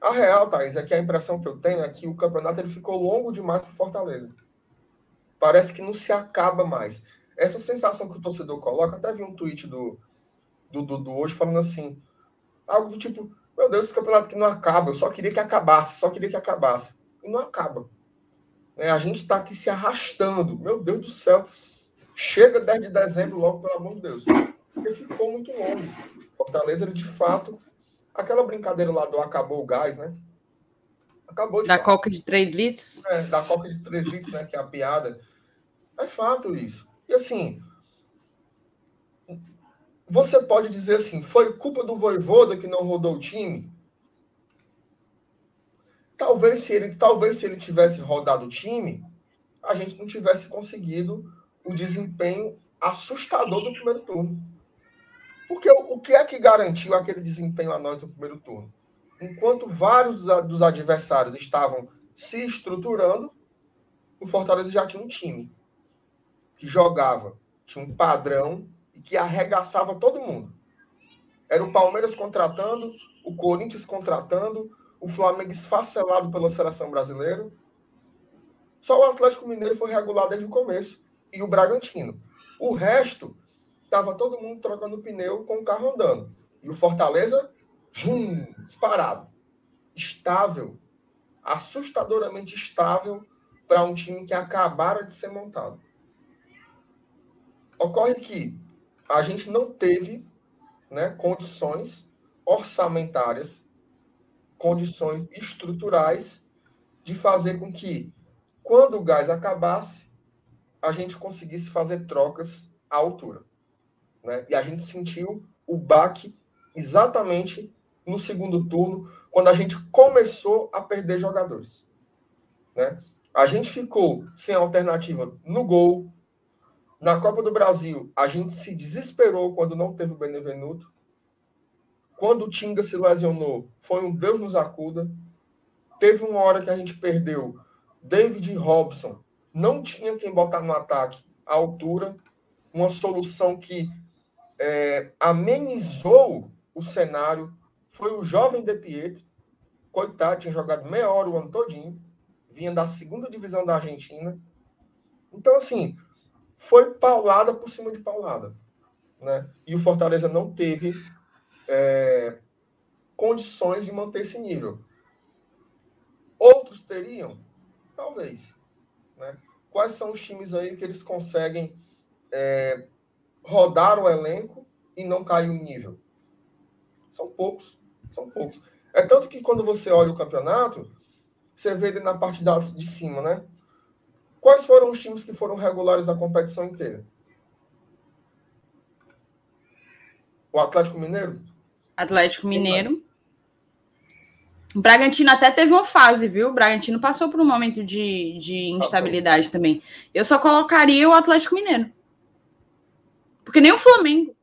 A real, Thaís, é que a impressão que eu tenho é que o campeonato ele ficou longo demais para Fortaleza. Parece que não se acaba mais. Essa sensação que o torcedor coloca, até vi um tweet do do, do hoje falando assim, algo do tipo, meu Deus, esse campeonato que não acaba, eu só queria que acabasse, só queria que acabasse. E não acaba. É, a gente está aqui se arrastando. Meu Deus do céu. Chega 10 de dezembro logo, pelo amor de Deus. Porque ficou muito longo. Fortaleza, ele, de fato, aquela brincadeira lá do acabou o gás, né? Acabou de Da fato. coca de 3 litros? É, da coca de 3 litros, né? Que é a piada. É fato isso. E assim, você pode dizer assim, foi culpa do Voivoda que não rodou o time? Talvez se ele, talvez se ele tivesse rodado o time, a gente não tivesse conseguido o desempenho assustador do primeiro turno. Porque o, o que é que garantiu aquele desempenho a nós no primeiro turno? Enquanto vários dos adversários estavam se estruturando, o Fortaleza já tinha um time que jogava, tinha um padrão que arregaçava todo mundo. Era o Palmeiras contratando, o Corinthians contratando, o Flamengo esfacelado pela seleção brasileira. Só o Atlético Mineiro foi regulado desde o começo e o Bragantino. O resto estava todo mundo trocando pneu com o carro andando. E o Fortaleza, vum, disparado. Estável, assustadoramente estável para um time que acabara de ser montado. Ocorre que a gente não teve né, condições orçamentárias, condições estruturais de fazer com que, quando o gás acabasse, a gente conseguisse fazer trocas à altura. Né? E a gente sentiu o baque exatamente no segundo turno, quando a gente começou a perder jogadores. Né? A gente ficou sem alternativa no gol, na Copa do Brasil, a gente se desesperou quando não teve o Benevenuto. Quando o Tinga se lesionou, foi um Deus nos acuda. Teve uma hora que a gente perdeu David Robson. Não tinha quem botar no ataque à altura. Uma solução que é, amenizou o cenário foi o jovem De Pietro. Coitado, tinha jogado meia hora o ano todinho. Vinha da segunda divisão da Argentina. Então, assim, foi paulada por cima de paulada. Né? E o Fortaleza não teve é, condições de manter esse nível. Outros teriam? Talvez. Né? Quais são os times aí que eles conseguem é, rodar o elenco e não cair o nível? São poucos. São poucos. É tanto que quando você olha o campeonato, você vê ele na parte de cima, né? Quais foram os times que foram regulares a competição inteira? O Atlético Mineiro? Atlético Mineiro. O Bragantino até teve uma fase, viu? O Bragantino passou por um momento de, de instabilidade também. Eu só colocaria o Atlético Mineiro. Porque nem o Flamengo.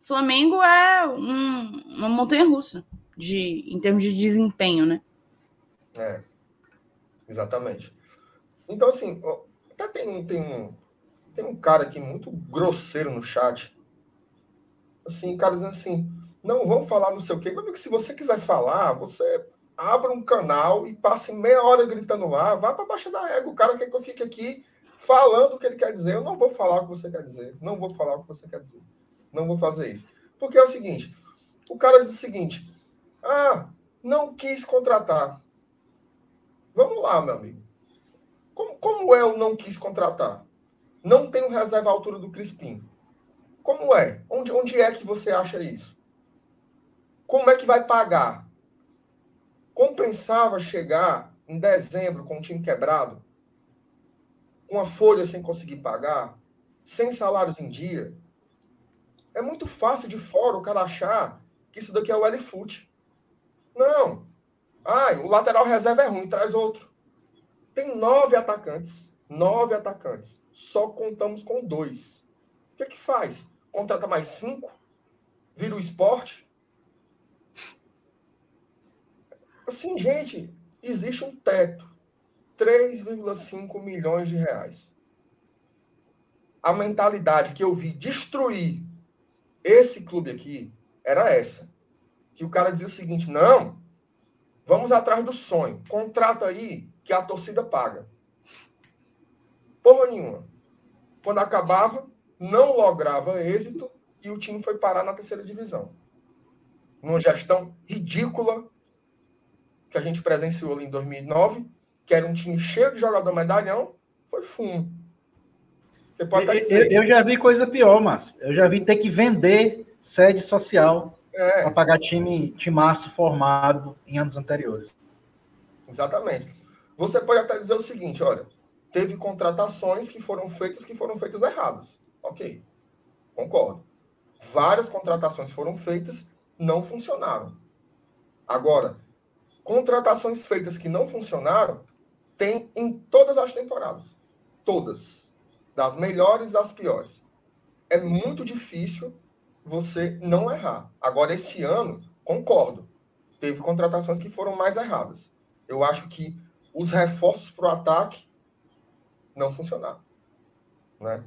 O Flamengo é um, uma montanha russa de, em termos de desempenho, né? É, exatamente. Então, assim, até tem, tem, um, tem um cara aqui muito grosseiro no chat. Assim, cara dizendo assim, não, vamos falar não sei o quê. Mas amigo, se você quiser falar, você abra um canal e passe meia hora gritando lá, vá para baixa da égua. O cara quer que eu fique aqui falando o que ele quer dizer. Eu não vou falar o que você quer dizer. Não vou falar o que você quer dizer. Não vou fazer isso. Porque é o seguinte: o cara diz o seguinte: ah, não quis contratar. Vamos lá, meu amigo. Como, como é o não quis contratar? Não tem um reserva à altura do Crispim. Como é? Onde, onde é que você acha isso? Como é que vai pagar? Compensava chegar em dezembro com o time quebrado? Uma folha sem conseguir pagar, sem salários em dia, é muito fácil de fora o cara achar que isso daqui é o L-Foot. Não. Ai, o lateral reserva é ruim, traz outro. Tem nove atacantes. Nove atacantes. Só contamos com dois. O que é que faz? Contrata mais cinco? Vira o esporte? Assim, gente, existe um teto. 3,5 milhões de reais. A mentalidade que eu vi destruir esse clube aqui era essa. Que o cara dizia o seguinte: não, vamos atrás do sonho. Contrata aí que a torcida paga. Porra nenhuma. Quando acabava, não lograva êxito e o time foi parar na terceira divisão. Numa gestão ridícula que a gente presenciou em 2009 que era um time cheio de jogador medalhão, foi fumo. Você pode eu, eu, eu, já vi coisa pior, Márcio. Eu já vi ter que vender sede social é. para pagar time timaço formado em anos anteriores. Exatamente. Você pode até dizer o seguinte, olha, teve contratações que foram feitas que foram feitas erradas. Ok, concordo. Várias contratações foram feitas, não funcionaram. Agora, contratações feitas que não funcionaram, tem em todas as temporadas. Todas. Das melhores às piores. É muito difícil você não errar. Agora, esse ano, concordo. Teve contratações que foram mais erradas. Eu acho que os reforços para o ataque não funcionaram. Né?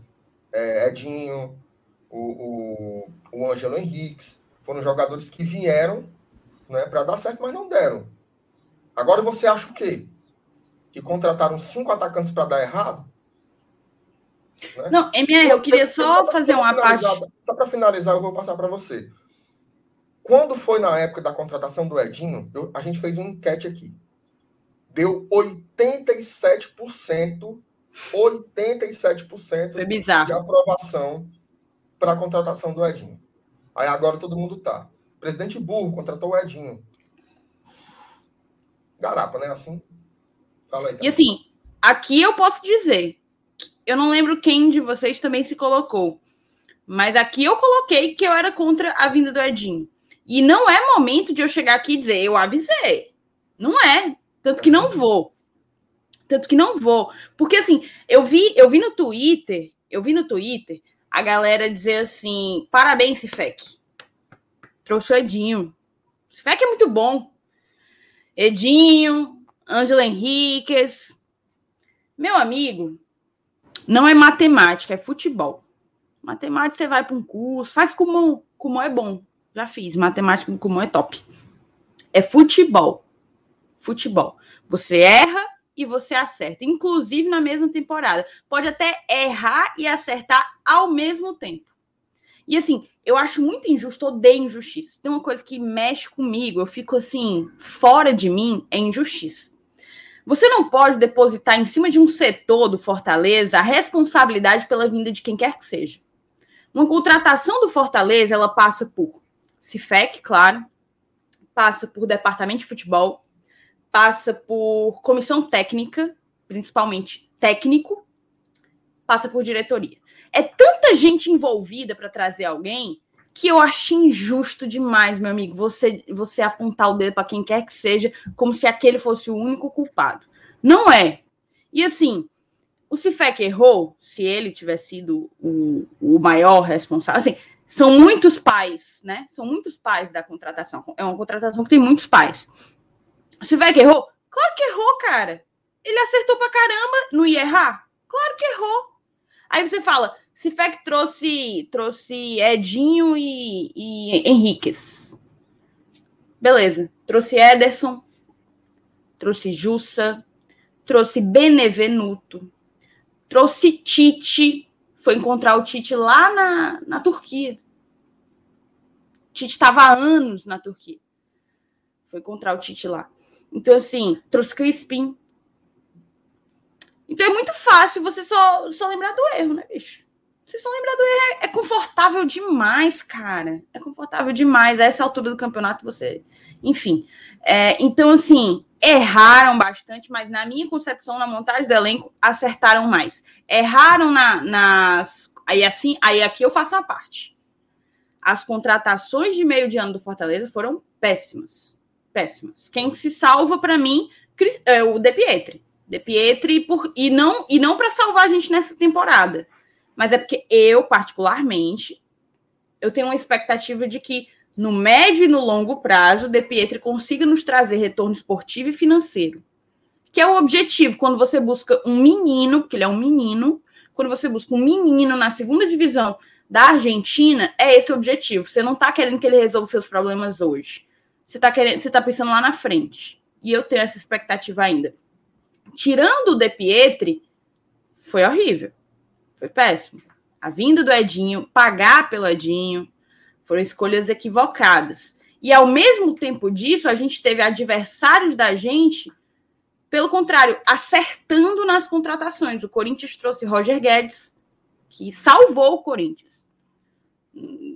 É, Edinho, o, o, o Ângelo Henriques, foram jogadores que vieram né, para dar certo, mas não deram. Agora você acha o quê? Que contrataram cinco atacantes para dar errado? Né? Não, MR, eu queria só, só fazer uma parte. Só para finalizar, eu vou passar para você. Quando foi na época da contratação do Edinho, eu, a gente fez uma enquete aqui. Deu 87%, 87% foi bizarro. de aprovação para a contratação do Edinho. Aí agora todo mundo tá. Presidente burro contratou o Edinho. Garapa, né? Assim, Fala aí, tá. E assim, aqui eu posso dizer, eu não lembro quem de vocês também se colocou, mas aqui eu coloquei que eu era contra a vinda do Edinho. E não é momento de eu chegar aqui e dizer, eu avisei. Não é. Tanto que não vou. Tanto que não vou. Porque assim, eu vi, eu vi no Twitter, eu vi no Twitter a galera dizer assim: parabéns, Cifec. Trouxe o Edinho. Cifec é muito bom. Edinho, Ângelo Henriquez. Meu amigo, não é matemática, é futebol. Matemática você vai para um curso, faz como, como é bom. Já fiz, matemática como é top. É futebol. Futebol. Você erra e você acerta, inclusive na mesma temporada. Pode até errar e acertar ao mesmo tempo. E assim, eu acho muito injusto, odeio injustiça. Tem uma coisa que mexe comigo, eu fico assim, fora de mim, é injustiça. Você não pode depositar em cima de um setor do Fortaleza a responsabilidade pela vinda de quem quer que seja. Uma contratação do Fortaleza, ela passa por CIFEC, claro, passa por departamento de futebol, passa por comissão técnica, principalmente técnico, passa por diretoria. É tanta gente envolvida para trazer alguém que eu acho injusto demais, meu amigo, você, você apontar o dedo para quem quer que seja, como se aquele fosse o único culpado. Não é. E assim, o Cifec errou, se ele tivesse sido o, o maior responsável. Assim, são muitos pais, né? São muitos pais da contratação. É uma contratação que tem muitos pais. O Cifec errou? Claro que errou, cara. Ele acertou pra caramba. Não ia errar? Claro que errou. Aí você fala, Cifec trouxe, trouxe Edinho e, e Henriquez. Beleza. Trouxe Ederson, trouxe Jussa, trouxe Benevenuto, trouxe Tite, foi encontrar o Tite lá na, na Turquia. Tite estava há anos na Turquia. Foi encontrar o Tite lá. Então, assim, trouxe Crispim. Então é muito fácil você só, só lembrar do erro, né, bicho? Vocês estão lembrando, é, é confortável demais, cara. É confortável demais. A essa altura do campeonato, você. Enfim. É, então, assim, erraram bastante, mas na minha concepção, na montagem do elenco, acertaram mais. Erraram na, nas. Aí assim, aí aqui eu faço uma parte. As contratações de meio de ano do Fortaleza foram péssimas. Péssimas. Quem se salva para mim é o De Pietri. De Pietri por, e não e não para salvar a gente nessa temporada mas é porque eu, particularmente, eu tenho uma expectativa de que no médio e no longo prazo, De Pietri consiga nos trazer retorno esportivo e financeiro. Que é o objetivo quando você busca um menino, porque ele é um menino, quando você busca um menino na segunda divisão da Argentina, é esse o objetivo. Você não está querendo que ele resolva seus problemas hoje. Você está querendo, você tá pensando lá na frente. E eu tenho essa expectativa ainda. Tirando o De Pietri, foi horrível. Foi péssimo. A vinda do Edinho, pagar pelo Edinho, foram escolhas equivocadas. E ao mesmo tempo disso, a gente teve adversários da gente, pelo contrário, acertando nas contratações. O Corinthians trouxe Roger Guedes, que salvou o Corinthians.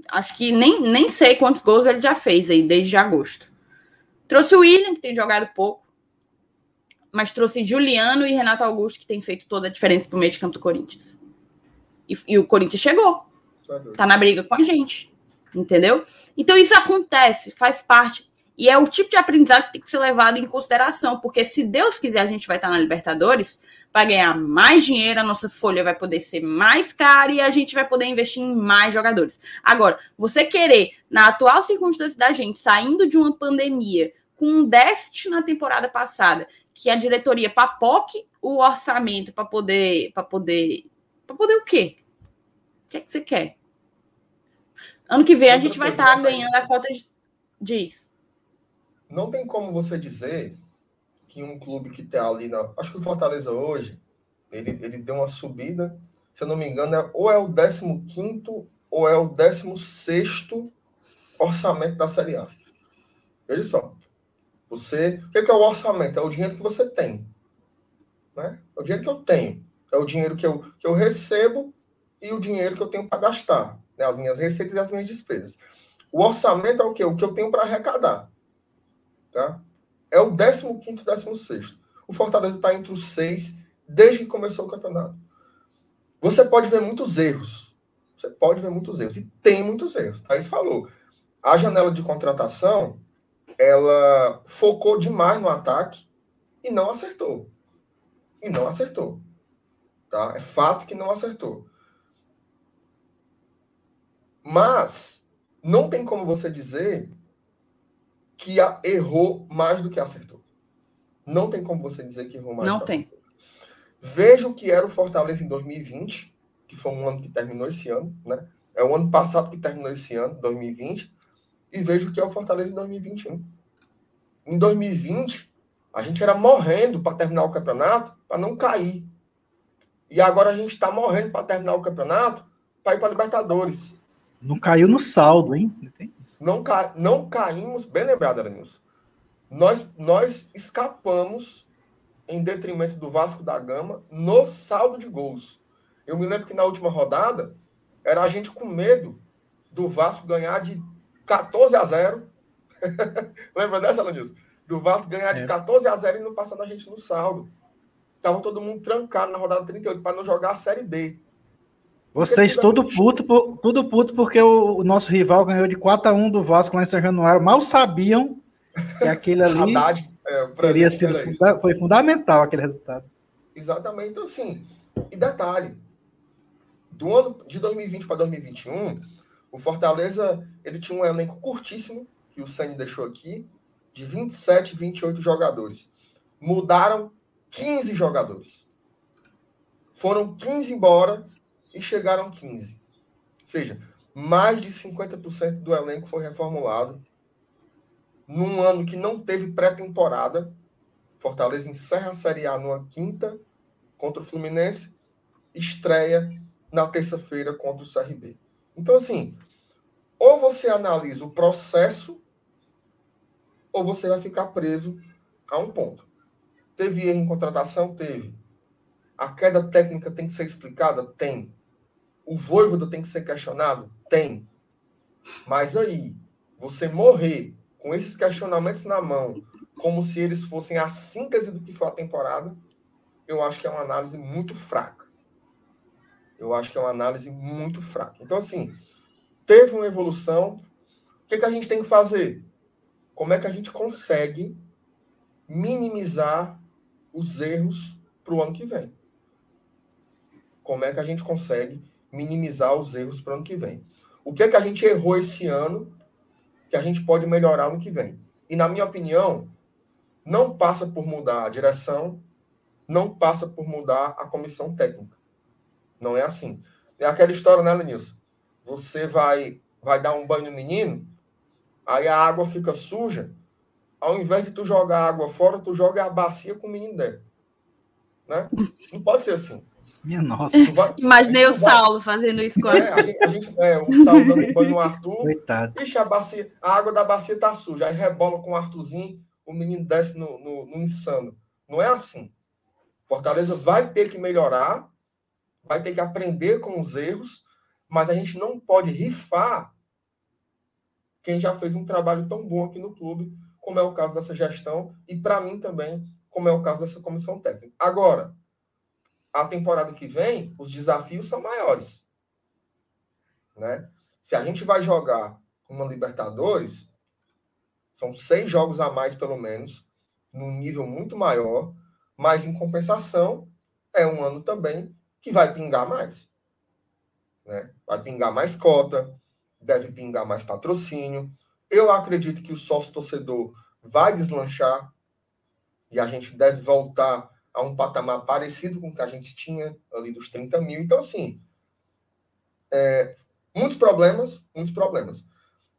Acho que nem, nem sei quantos gols ele já fez aí desde agosto. Trouxe o William, que tem jogado pouco, mas trouxe Juliano e Renato Augusto, que tem feito toda a diferença para o meio de campo do Corinthians. E, e o Corinthians chegou. Tá na briga com a gente. Entendeu? Então isso acontece, faz parte. E é o tipo de aprendizado que tem que ser levado em consideração, porque se Deus quiser, a gente vai estar na Libertadores, vai ganhar mais dinheiro, a nossa folha vai poder ser mais cara e a gente vai poder investir em mais jogadores. Agora, você querer, na atual circunstância da gente, saindo de uma pandemia, com um déficit na temporada passada, que a diretoria papoque o orçamento para poder, poder para poder o quê? O que é que você quer? Ano que vem a gente vai estar tá ganhando a cota de. Diz. Não tem como você dizer que um clube que está ali na. Acho que o Fortaleza hoje, ele, ele deu uma subida, se eu não me engano, é, ou é o 15 ou é o 16 orçamento da Série A. Veja só. Você. O que é, que é o orçamento? É o dinheiro que você tem. Né? É o dinheiro que eu tenho. É o dinheiro que eu, que eu recebo e o dinheiro que eu tenho para gastar, né? as minhas receitas e as minhas despesas. O orçamento é o quê? O que eu tenho para arrecadar. Tá? É o 15º, 16 O Fortaleza está entre os seis desde que começou o campeonato. Você pode ver muitos erros. Você pode ver muitos erros. E tem muitos erros. Thaís falou. A janela de contratação, ela focou demais no ataque e não acertou. E não acertou. Tá? É fato que não acertou. Mas não tem como você dizer que errou mais do que acertou. Não tem como você dizer que errou mais. Não tem. Acertou. Veja o que era o Fortaleza em 2020, que foi um ano que terminou esse ano, né? É o ano passado que terminou esse ano, 2020, e veja o que é o Fortaleza em 2021. Em 2020, a gente era morrendo para terminar o campeonato, para não cair. E agora a gente está morrendo para terminar o campeonato para ir para Libertadores. Não caiu no saldo, hein? Não, ca... não caímos, bem lembrado, Aranilson. Nós, nós escapamos em detrimento do Vasco da Gama no saldo de gols. Eu me lembro que na última rodada era a gente com medo do Vasco ganhar de 14 a 0. Lembra dessa, Aranilson? Do Vasco ganhar de 14 é. a 0 e não passar da gente no saldo. Tava todo mundo trancado na rodada 38 para não jogar a Série B. Vocês tudo puto, tudo puto porque o, o, nosso rival ganhou de 4 a 1 do Vasco lá em São Januário. Mal sabiam que aquele ali Haddad, é, teria sido funda foi fundamental aquele resultado. Exatamente. Então, assim, e detalhe, do ano de 2020 para 2021, o Fortaleza ele tinha um elenco curtíssimo, que o Sani deixou aqui, de 27, 28 jogadores. Mudaram 15 jogadores. Foram 15 embora e chegaram 15. Ou seja, mais de 50% do elenco foi reformulado. Num ano que não teve pré-temporada, Fortaleza encerra a Série A numa quinta contra o Fluminense, estreia na terça-feira contra o CRB. Então, assim, ou você analisa o processo, ou você vai ficar preso a um ponto. Teve erro em contratação? Teve. A queda técnica tem que ser explicada? Tem. O Voivoda tem que ser questionado? Tem. Mas aí, você morrer com esses questionamentos na mão, como se eles fossem a síntese do que foi a temporada, eu acho que é uma análise muito fraca. Eu acho que é uma análise muito fraca. Então, assim, teve uma evolução. O que, que a gente tem que fazer? Como é que a gente consegue minimizar os erros para o ano que vem? Como é que a gente consegue minimizar os erros para o ano que vem. O que é que a gente errou esse ano que a gente pode melhorar no que vem? E, na minha opinião, não passa por mudar a direção, não passa por mudar a comissão técnica. Não é assim. É aquela história, né, Lenilson? Você vai, vai dar um banho no menino, aí a água fica suja, ao invés de tu jogar água fora, tu joga a bacia com o menino dentro. Né? Não pode ser assim. Minha nossa. Vai, Imaginei o Saulo fazendo isso com é, a gente, a gente, é, o Saulo dando banho no Arthur. Coitado. Ixi, a, bacia, a água da bacia tá suja. Aí rebola com o Arthurzinho, o menino desce no, no, no insano. Não é assim. Fortaleza vai ter que melhorar, vai ter que aprender com os erros, mas a gente não pode rifar quem já fez um trabalho tão bom aqui no clube, como é o caso dessa gestão, e para mim também, como é o caso dessa comissão técnica. Agora, a temporada que vem, os desafios são maiores. Né? Se a gente vai jogar uma Libertadores, são seis jogos a mais, pelo menos, num nível muito maior, mas em compensação, é um ano também que vai pingar mais. Né? Vai pingar mais cota, deve pingar mais patrocínio. Eu acredito que o sócio torcedor vai deslanchar e a gente deve voltar a um patamar parecido com o que a gente tinha ali dos 30 mil. Então, assim, é, muitos problemas, muitos problemas.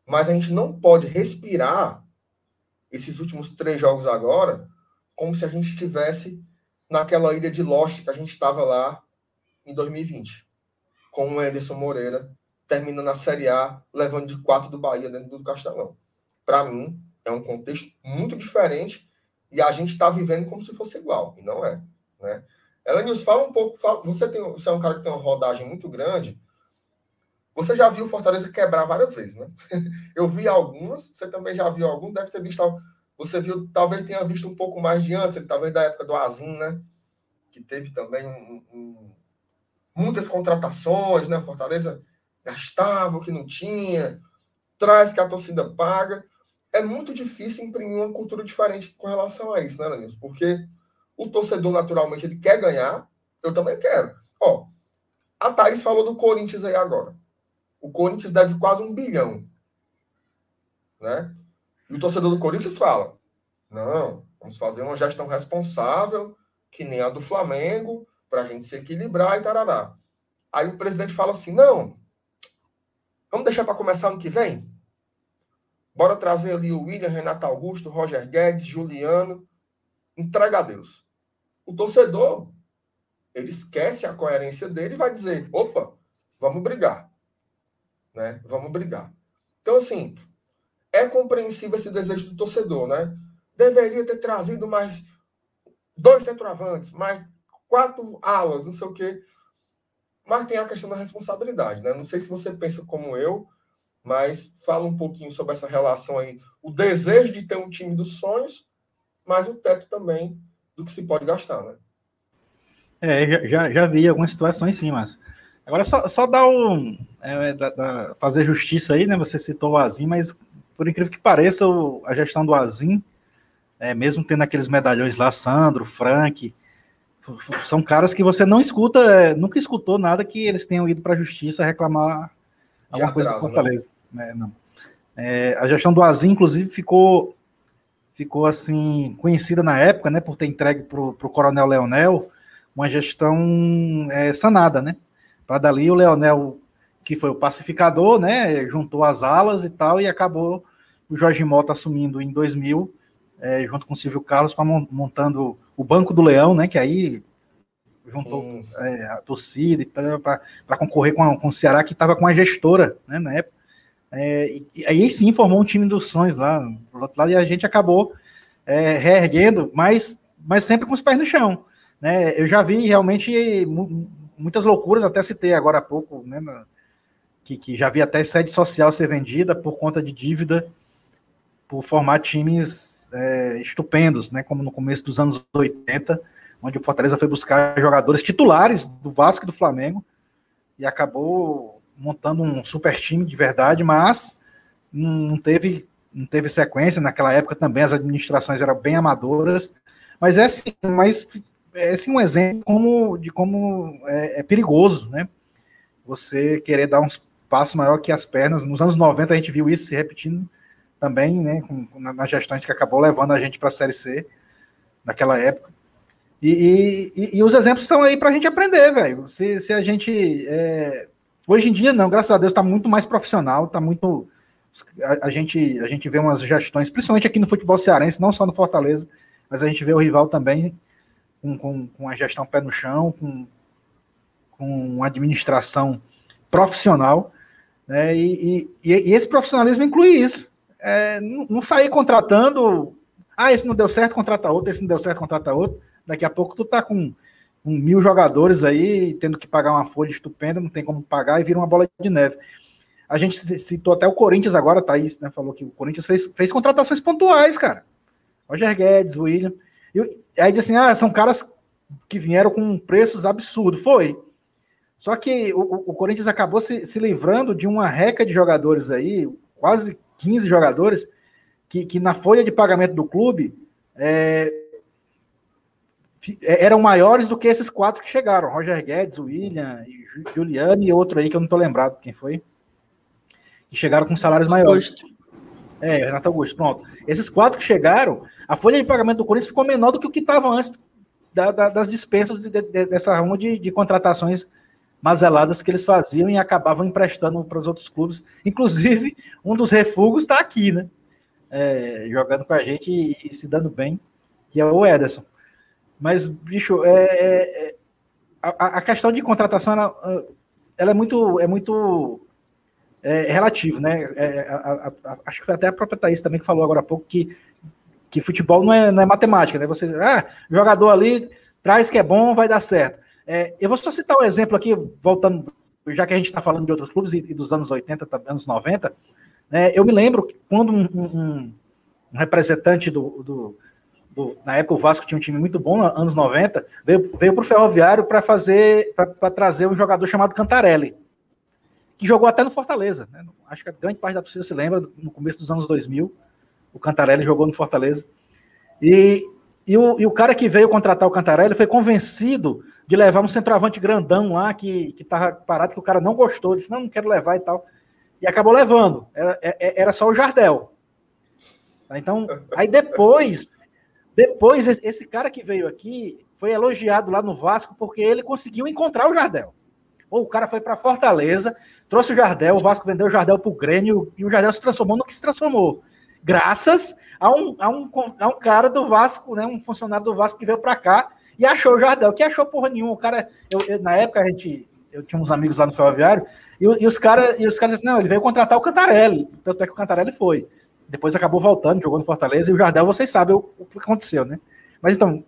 Mas a gente não pode respirar esses últimos três jogos agora como se a gente estivesse naquela ilha de Lost que a gente estava lá em 2020, com o Ederson Moreira terminando a Série A, levando de quatro do Bahia dentro do Castelão. Para mim, é um contexto muito diferente e a gente está vivendo como se fosse igual, e não é. Né? Elenius, fala um pouco. Fala, você, tem, você é um cara que tem uma rodagem muito grande. Você já viu Fortaleza quebrar várias vezes, né? Eu vi algumas, você também já viu algum, deve ter visto. Você viu, talvez tenha visto um pouco mais de antes, talvez da época do Azim, né? Que teve também um, um, muitas contratações, né? Fortaleza gastava o que não tinha, traz que a torcida paga é muito difícil imprimir uma cultura diferente com relação a isso, né, Lenilson? Porque o torcedor, naturalmente, ele quer ganhar, eu também quero. Ó, a Thaís falou do Corinthians aí agora. O Corinthians deve quase um bilhão. Né? E o torcedor do Corinthians fala: não, vamos fazer uma gestão responsável, que nem a do Flamengo, para a gente se equilibrar e tarará. Aí o presidente fala assim: não, vamos deixar para começar ano que vem? Bora trazer ali o William, Renato Augusto, Roger Guedes, Juliano. Entrega a Deus. O torcedor, ele esquece a coerência dele e vai dizer: opa, vamos brigar. Né? Vamos brigar. Então, assim, é compreensível esse desejo do torcedor, né? Deveria ter trazido mais dois centroavantes, mais quatro alas, não sei o quê. Mas tem a questão da responsabilidade, né? Não sei se você pensa como eu, mas fala um pouquinho sobre essa relação aí, o desejo de ter um time dos sonhos, mas o teto também do que se pode gastar, né? É, já, já vi algumas situações sim, mas Agora, só, só dar um. É, da, da, fazer justiça aí, né? Você citou o Azim, mas por incrível que pareça, o, a gestão do Azim, é, mesmo tendo aqueles medalhões lá, Sandro, Frank, são caras que você não escuta, é, nunca escutou nada que eles tenham ido para a justiça reclamar alguma coisa do né? Fortaleza. Né? não. É, a gestão do Azim, inclusive, ficou ficou assim conhecida na época, né, por ter entregue para o Coronel Leonel uma gestão é, sanada, né? Para dali o Leonel, que foi o pacificador, né, juntou as alas e tal, e acabou o Jorge Mota assumindo em 2000, é, junto com o Silvio Carlos, para montando o Banco do Leão, né, que aí juntou é, a torcida e para concorrer com, a, com o Ceará, que estava com a gestora, né, na época. É, e aí sim formou um time dos sonhos lá do outro lado e a gente acabou é, reerguendo, mas, mas sempre com os pés no chão. Né? Eu já vi realmente muitas loucuras, até citei agora há pouco, né, que, que já vi até sede social ser vendida por conta de dívida, por formar times é, estupendos, né, como no começo dos anos 80, onde o Fortaleza foi buscar jogadores titulares do Vasco e do Flamengo e acabou montando um super time de verdade, mas não teve, não teve sequência. Naquela época também as administrações eram bem amadoras, mas é assim, mas é assim um exemplo como, de como é, é perigoso, né? Você querer dar um passo maior que as pernas. Nos anos 90 a gente viu isso se repetindo também, né? Com, nas gestões que acabou levando a gente para a Série C naquela época. E, e, e, os exemplos estão aí para a gente aprender, velho. Se, se a gente é, Hoje em dia, não, graças a Deus, está muito mais profissional, está muito. A, a, gente, a gente vê umas gestões, principalmente aqui no futebol cearense, não só no Fortaleza, mas a gente vê o rival também com, com, com a gestão pé no chão, com, com uma administração profissional, né? E, e, e esse profissionalismo inclui isso. É, não, sair contratando, ah, esse não deu certo, contrata outro, esse não deu certo, contrata outro. Daqui a pouco tu tá com com mil jogadores aí, tendo que pagar uma folha estupenda, não tem como pagar e vira uma bola de neve. A gente citou até o Corinthians agora, Thaís, né? Falou que o Corinthians fez, fez contratações pontuais, cara. Roger Guedes, William. E aí diz assim: ah, são caras que vieram com preços absurdos. Foi. Só que o, o Corinthians acabou se, se livrando de uma reca de jogadores aí, quase 15 jogadores, que, que na folha de pagamento do clube é, é, eram maiores do que esses quatro que chegaram: Roger Guedes, William, Juliano e outro aí que eu não estou lembrado quem foi. Que chegaram com salários maiores. Augusto. É, Renato Augusto, pronto. Esses quatro que chegaram, a folha de pagamento do Corinthians ficou menor do que o que estava antes da, da, das dispensas de, de, dessa ruma de, de contratações mazeladas que eles faziam e acabavam emprestando para os outros clubes. Inclusive, um dos refugos está aqui, né? É, jogando com a gente e, e, se dando bem, que é o Ederson. Mas, bicho, é, é, é a, a, questão de contratação ela, ela é muito, é muito é, relativo, né? É, a, a, acho que até a própria Thaís também que falou agora há pouco que, que futebol não é, não é matemática, né? Você, ah, jogador ali, traz que é bom, vai dar certo. É, eu vou só citar um exemplo aqui, voltando, já que a gente está falando de outros clubes e, e, dos anos 80, anos 90, né? Eu me lembro quando um, um, um representante do, do do, na época o Vasco tinha um time muito bom, anos 90, veio, veio para o Ferroviário para fazer, para trazer um jogador chamado Cantarelli, que jogou até no Fortaleza. Né? Acho que a grande parte da torcida se lembra, no começo dos anos 2000, o Cantarelli jogou no Fortaleza. E, e, o, e o cara que veio contratar o Cantarelli foi convencido de levar um centroavante grandão lá, que estava parado, que o cara não gostou, disse, não, não quero levar e tal. E acabou levando. Era, é, é, era só o Jardel. Então, aí depois depois, esse cara que veio aqui foi elogiado lá no Vasco porque ele conseguiu encontrar o Jardel. Ou o cara foi para Fortaleza, trouxe o Jardel, o Vasco vendeu o Jardel para o Grêmio e o Jardel se transformou no que se transformou. Graças a um, a um, a um cara do Vasco, né, um funcionário do Vasco que veio para cá e achou o Jardel, que achou porra nenhuma. O cara, eu, eu, na época a gente, eu tinha uns amigos lá no Ferroviário e, e os caras os caras disseram, não, ele veio contratar o Cantarelli. Tanto é que o Cantarelli foi depois acabou voltando, jogou no Fortaleza, e o Jardel, vocês sabem o, o que aconteceu, né? Mas então,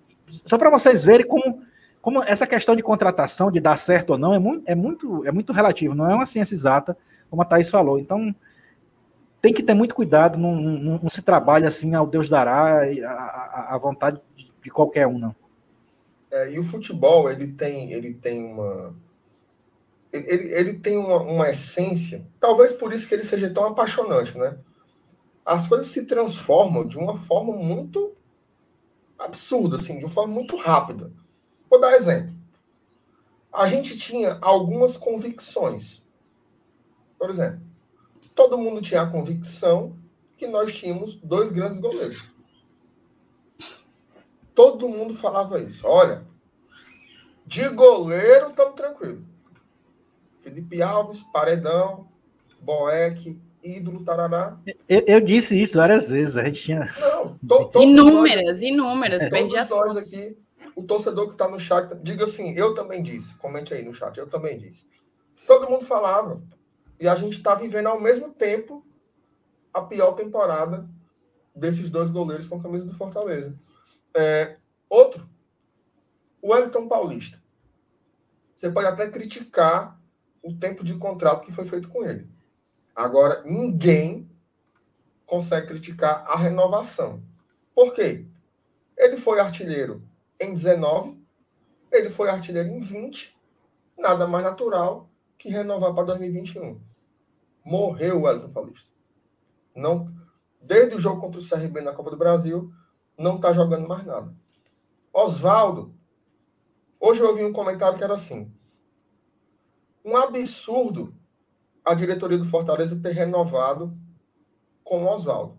só para vocês verem como, como essa questão de contratação, de dar certo ou não, é muito, é muito, é muito relativo, não é uma ciência exata, como a Thaís falou. Então, tem que ter muito cuidado, não, não, não se trabalha assim ao Deus dará, a, vontade de, de, qualquer um, não. É, e o futebol, ele tem, ele tem uma, ele, ele tem uma, uma essência, talvez por isso que ele seja tão apaixonante, né? As coisas se transformam de uma forma muito absurda, assim, de uma forma muito rápida. Vou dar exemplo. A gente tinha algumas convicções. Por exemplo, todo mundo tinha a convicção que nós tínhamos dois grandes goleiros. Todo mundo falava isso. Olha, de goleiro estamos tranquilos. Felipe Alves, Paredão, Boeck, ídolo, tarará. Eu, eu, disse isso várias vezes. A gente tinha. Não, to, to, inúmeras, nós, inúmeras. Todos nós aqui, o torcedor que está no chat, diga assim: eu também disse. Comente aí no chat, eu também disse. Todo mundo falava. E a gente está vivendo ao mesmo tempo a pior temporada desses dois goleiros com a camisa do Fortaleza. É, outro, o Wellington Paulista. Você pode até criticar o tempo de contrato que foi feito com ele. Agora, ninguém consegue criticar a renovação. Por quê? Ele foi artilheiro em 19, ele foi artilheiro em 20, nada mais natural que renovar para 2021. Morreu o Wellington Paulista. Não, desde o jogo contra o CRB na Copa do Brasil, não está jogando mais nada. Oswaldo, hoje eu ouvi um comentário que era assim: um absurdo a diretoria do Fortaleza ter renovado com o Oswaldo.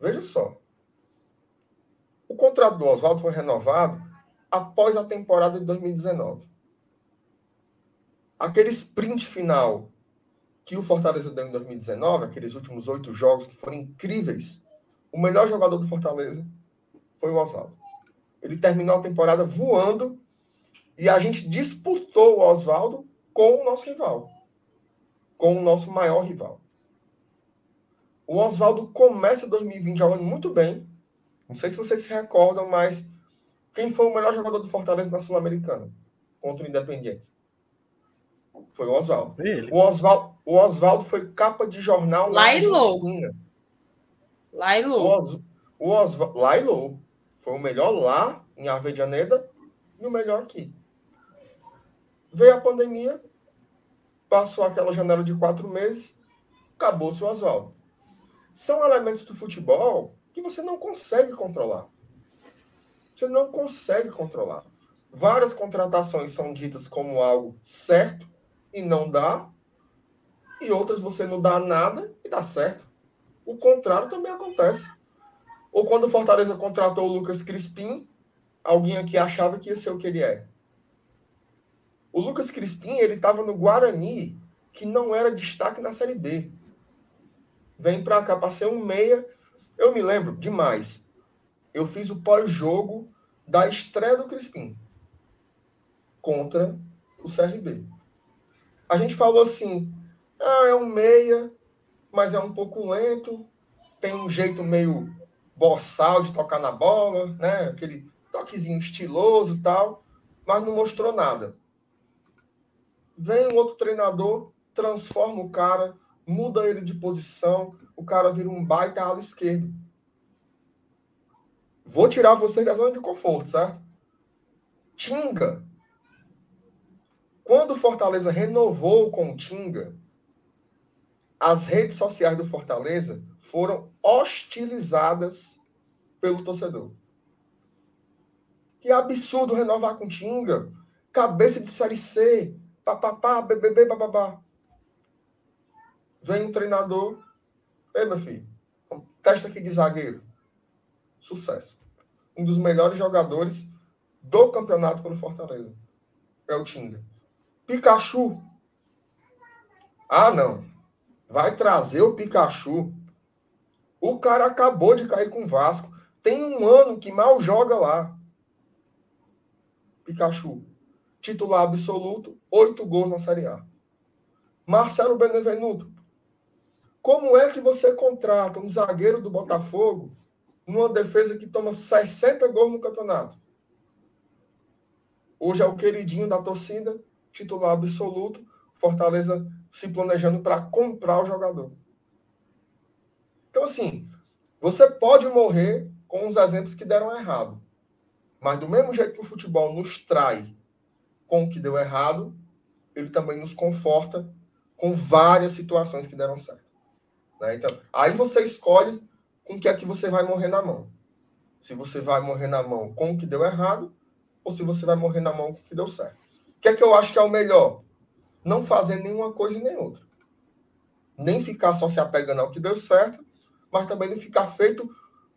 Veja só. O contrato do Oswaldo foi renovado após a temporada de 2019. Aquele sprint final que o Fortaleza deu em 2019, aqueles últimos oito jogos que foram incríveis, o melhor jogador do Fortaleza foi o Oswaldo. Ele terminou a temporada voando e a gente disputou o Oswaldo com o nosso rival, com o nosso maior rival. O Oswaldo começa 2020 jogando muito bem. Não sei se vocês se recordam, mas quem foi o melhor jogador do Fortaleza na Sul-Americana contra o Independiente? Foi o Oswaldo. O Oswaldo, o Oswaldo foi capa de jornal Lailo. Lailo. O, Os, o Oswaldo, Lailo. Foi o melhor lá em Avejaneda e o melhor aqui. Veio a pandemia, passou aquela janela de quatro meses, acabou-se o Oswaldo. São elementos do futebol que você não consegue controlar. Você não consegue controlar. Várias contratações são ditas como algo certo e não dá, e outras você não dá nada e dá certo. O contrário também acontece. Ou quando o Fortaleza contratou o Lucas Crispim, alguém aqui achava que ia ser o que ele é. O Lucas Crispim, ele estava no Guarani, que não era destaque na Série B. Vem para cá para ser um meia. Eu me lembro demais. Eu fiz o pós-jogo da estreia do Crispim contra o CRB. A gente falou assim: ah, é um meia, mas é um pouco lento, tem um jeito meio boçal de tocar na bola, né? Aquele toquezinho estiloso tal, mas não mostrou nada. Vem um outro treinador, transforma o cara, muda ele de posição, o cara vira um baita ala esquerdo. Vou tirar você da zona de conforto, certo? Tinga. Quando o Fortaleza renovou com o Tinga, as redes sociais do Fortaleza foram hostilizadas pelo torcedor. Que absurdo renovar com Tinga. Cabeça de Série C papapá, bebê, bababá. Vem um treinador. Ei, meu filho, testa aqui de zagueiro. Sucesso. Um dos melhores jogadores do campeonato pelo Fortaleza. É o Tinga. Pikachu. Ah, não. Vai trazer o Pikachu. O cara acabou de cair com o Vasco. Tem um ano que mal joga lá. Pikachu titular absoluto, oito gols na Série A. Marcelo Benevenuto, como é que você contrata um zagueiro do Botafogo numa defesa que toma 60 gols no campeonato? Hoje é o queridinho da torcida, titular absoluto, Fortaleza se planejando para comprar o jogador. Então, assim, você pode morrer com os exemplos que deram errado. Mas do mesmo jeito que o futebol nos trai com o que deu errado, ele também nos conforta com várias situações que deram certo. Né? Então, aí você escolhe com o que é que você vai morrer na mão. Se você vai morrer na mão com o que deu errado, ou se você vai morrer na mão com o que deu certo. O que é que eu acho que é o melhor? Não fazer nenhuma coisa nem outra. Nem ficar só se apegando ao que deu certo, mas também não ficar feito.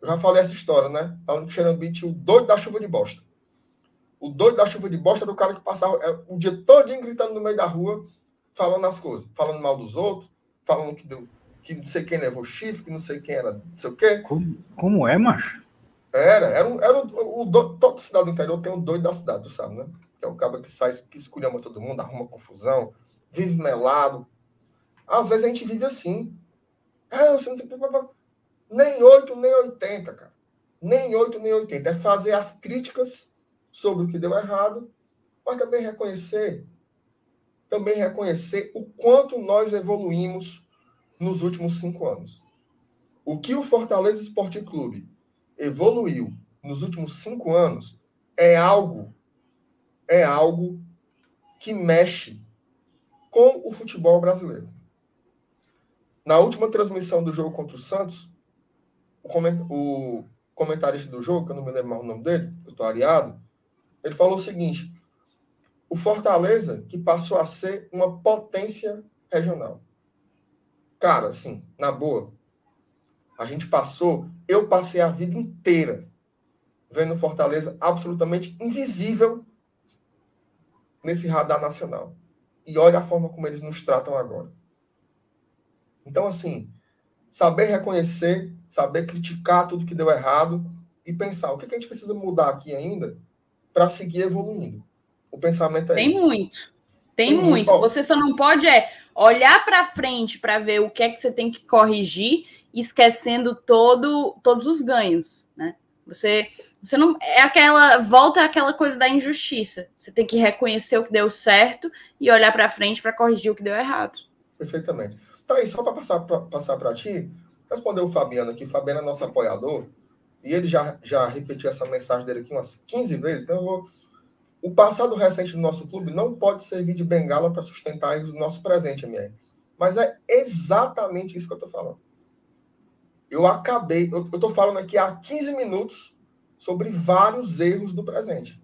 Já falei essa história, né? Lá no Xerambi tinha o doido da chuva de bosta. O doido da chuva de bosta era o cara que passava é, o dia todo gritando no meio da rua, falando as coisas, falando mal dos outros, falando que, deu, que não sei quem levou chifre, que não sei quem era, não sei o quê. Como, como é, macho? Era, era, um, era o, o, o, toda cidade do interior tem um doido da cidade, tu sabe, né? É o cara que sai, que esculhama todo mundo, arruma confusão, vive melado. Às vezes a gente vive assim. Ah, você não sei, nem 8, nem 80, cara. Nem 8, nem 80. É fazer as críticas sobre o que deu errado, mas também reconhecer, também reconhecer o quanto nós evoluímos nos últimos cinco anos. O que o Fortaleza Esporte Clube evoluiu nos últimos cinco anos é algo, é algo que mexe com o futebol brasileiro. Na última transmissão do jogo contra o Santos, o, comentarista do jogo, que eu não me lembro mais o nome dele, eu estou areado, ele falou o seguinte: o Fortaleza que passou a ser uma potência regional. Cara, assim, na boa, a gente passou, eu passei a vida inteira vendo Fortaleza absolutamente invisível nesse radar nacional. E olha a forma como eles nos tratam agora. Então, assim, saber reconhecer, saber criticar tudo que deu errado e pensar o que a gente precisa mudar aqui ainda para seguir evoluindo. O pensamento é Tem esse. muito. Tem, tem muito. muito. Você só não pode é olhar para frente para ver o que é que você tem que corrigir, esquecendo todo, todos os ganhos? Você, você não é aquela volta àquela coisa da injustiça. Você tem que reconhecer o que deu certo e olhar para frente para corrigir o que deu errado. Perfeitamente. Então, aí, só para passar para passar ti, respondeu o Fabiano aqui. O Fabiano é nosso apoiador. E ele já, já repetiu essa mensagem dele aqui umas 15 vezes, então eu vou. O passado recente do nosso clube não pode servir de bengala para sustentar o nosso presente, MR. Mas é exatamente isso que eu estou falando. Eu acabei, eu estou falando aqui há 15 minutos sobre vários erros do presente.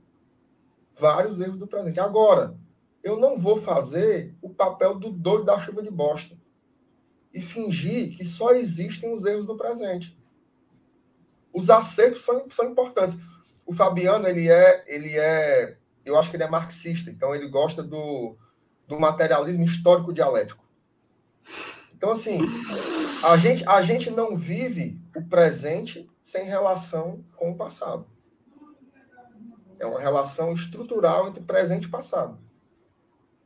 Vários erros do presente. Agora, eu não vou fazer o papel do doido da chuva de bosta e fingir que só existem os erros do presente os acertos são, são importantes. O Fabiano, ele é, ele é, eu acho que ele é marxista, então ele gosta do, do materialismo histórico dialético. Então, assim, a gente, a gente não vive o presente sem relação com o passado. É uma relação estrutural entre presente e passado.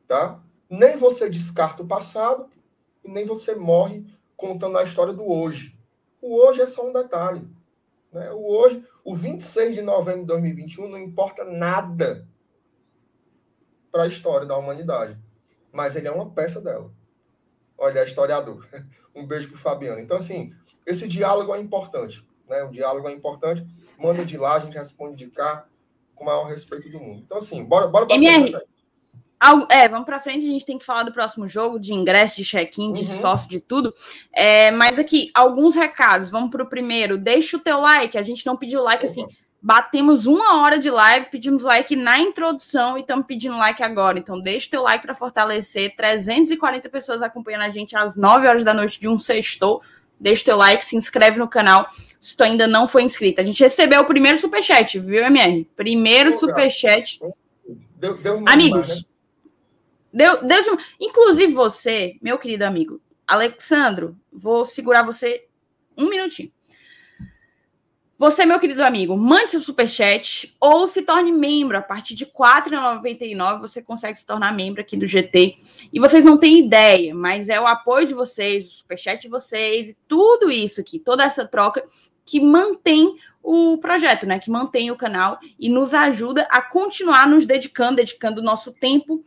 Tá? Nem você descarta o passado e nem você morre contando a história do hoje. O hoje é só um detalhe. Né? O hoje, o 26 de novembro de 2021 não importa nada para a história da humanidade, mas ele é uma peça dela. Olha, é historiador. Um beijo para o Fabiano. Então, assim, esse diálogo é importante. Né? O diálogo é importante. Manda de lá, a gente responde de cá com o maior respeito do mundo. Então, assim, bora, bora para é, vamos para frente, a gente tem que falar do próximo jogo, de ingresso, de check-in, de uhum. sócio, de tudo. É, mas aqui, alguns recados. Vamos para o primeiro. Deixa o teu like, a gente não pediu like assim. Batemos uma hora de live, pedimos like na introdução e estamos pedindo like agora. Então, deixa o teu like para fortalecer. 340 pessoas acompanhando a gente às 9 horas da noite de um sextou. Deixa o teu like, se inscreve no canal se tu ainda não foi inscrito. A gente recebeu o primeiro superchat, viu, MR? Primeiro superchat. Deu, deu Amigos, né? Deu, deu de... Inclusive você, meu querido amigo, Alexandro, vou segurar você um minutinho. Você, meu querido amigo, mande seu superchat ou se torne membro. A partir de R$ 4,99 você consegue se tornar membro aqui do GT. E vocês não têm ideia, mas é o apoio de vocês, o superchat de vocês, e tudo isso aqui, toda essa troca que mantém o projeto, né? Que mantém o canal e nos ajuda a continuar nos dedicando, dedicando nosso tempo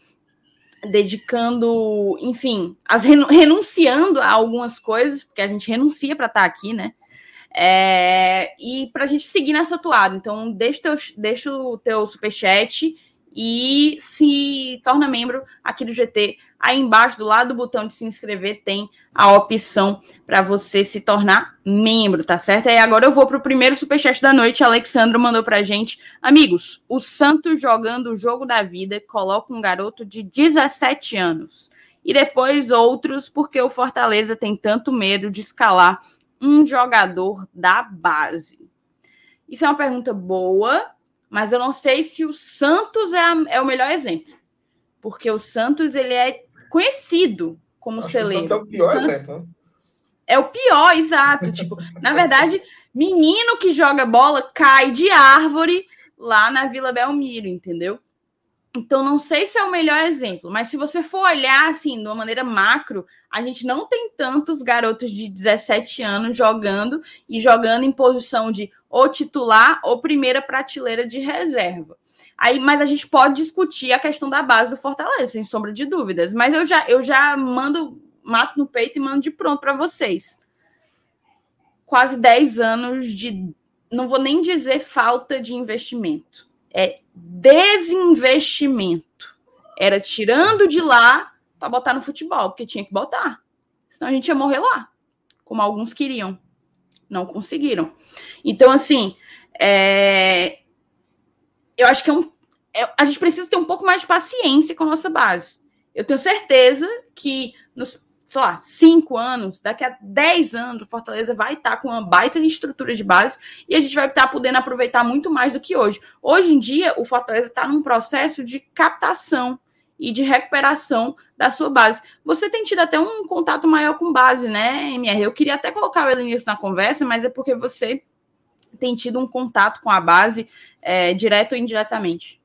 dedicando, enfim, as renunciando a algumas coisas, porque a gente renuncia para estar tá aqui, né? É, e para a gente seguir nessa toada. Então, deixa, teu, deixa o teu superchat e se torna membro aqui do GT. Aí embaixo, do lado do botão de se inscrever, tem a opção para você se tornar membro, tá certo? Aí agora eu vou para o primeiro superchat da noite. Alexandro mandou para gente. Amigos, o Santos jogando o jogo da vida coloca um garoto de 17 anos. E depois outros, porque o Fortaleza tem tanto medo de escalar um jogador da base. Isso é uma pergunta boa, mas eu não sei se o Santos é, a, é o melhor exemplo. Porque o Santos ele é conhecido como Acho celeiro. O Santos é o pior exemplo. Né? É o pior, exato. tipo, na verdade, menino que joga bola cai de árvore lá na Vila Belmiro, entendeu? Então, não sei se é o melhor exemplo, mas se você for olhar assim, de uma maneira macro, a gente não tem tantos garotos de 17 anos jogando e jogando em posição de ou titular ou primeira prateleira de reserva. Aí, mas a gente pode discutir a questão da base do Fortaleza, sem sombra de dúvidas. Mas eu já, eu já mando, mato no peito e mando de pronto para vocês. Quase 10 anos de, não vou nem dizer falta de investimento, é desinvestimento. Era tirando de lá para botar no futebol, porque tinha que botar. Senão a gente ia morrer lá, como alguns queriam. Não conseguiram. Então, assim, é... eu acho que é um... É... a gente precisa ter um pouco mais de paciência com a nossa base. Eu tenho certeza que nos sei lá, cinco anos, daqui a dez anos, o Fortaleza vai estar com uma baita de estrutura de base e a gente vai estar podendo aproveitar muito mais do que hoje. Hoje em dia, o Fortaleza está num processo de captação e de recuperação da sua base. Você tem tido até um contato maior com base, né, MR? Eu queria até colocar o Elenius na conversa, mas é porque você tem tido um contato com a base é, direto ou indiretamente.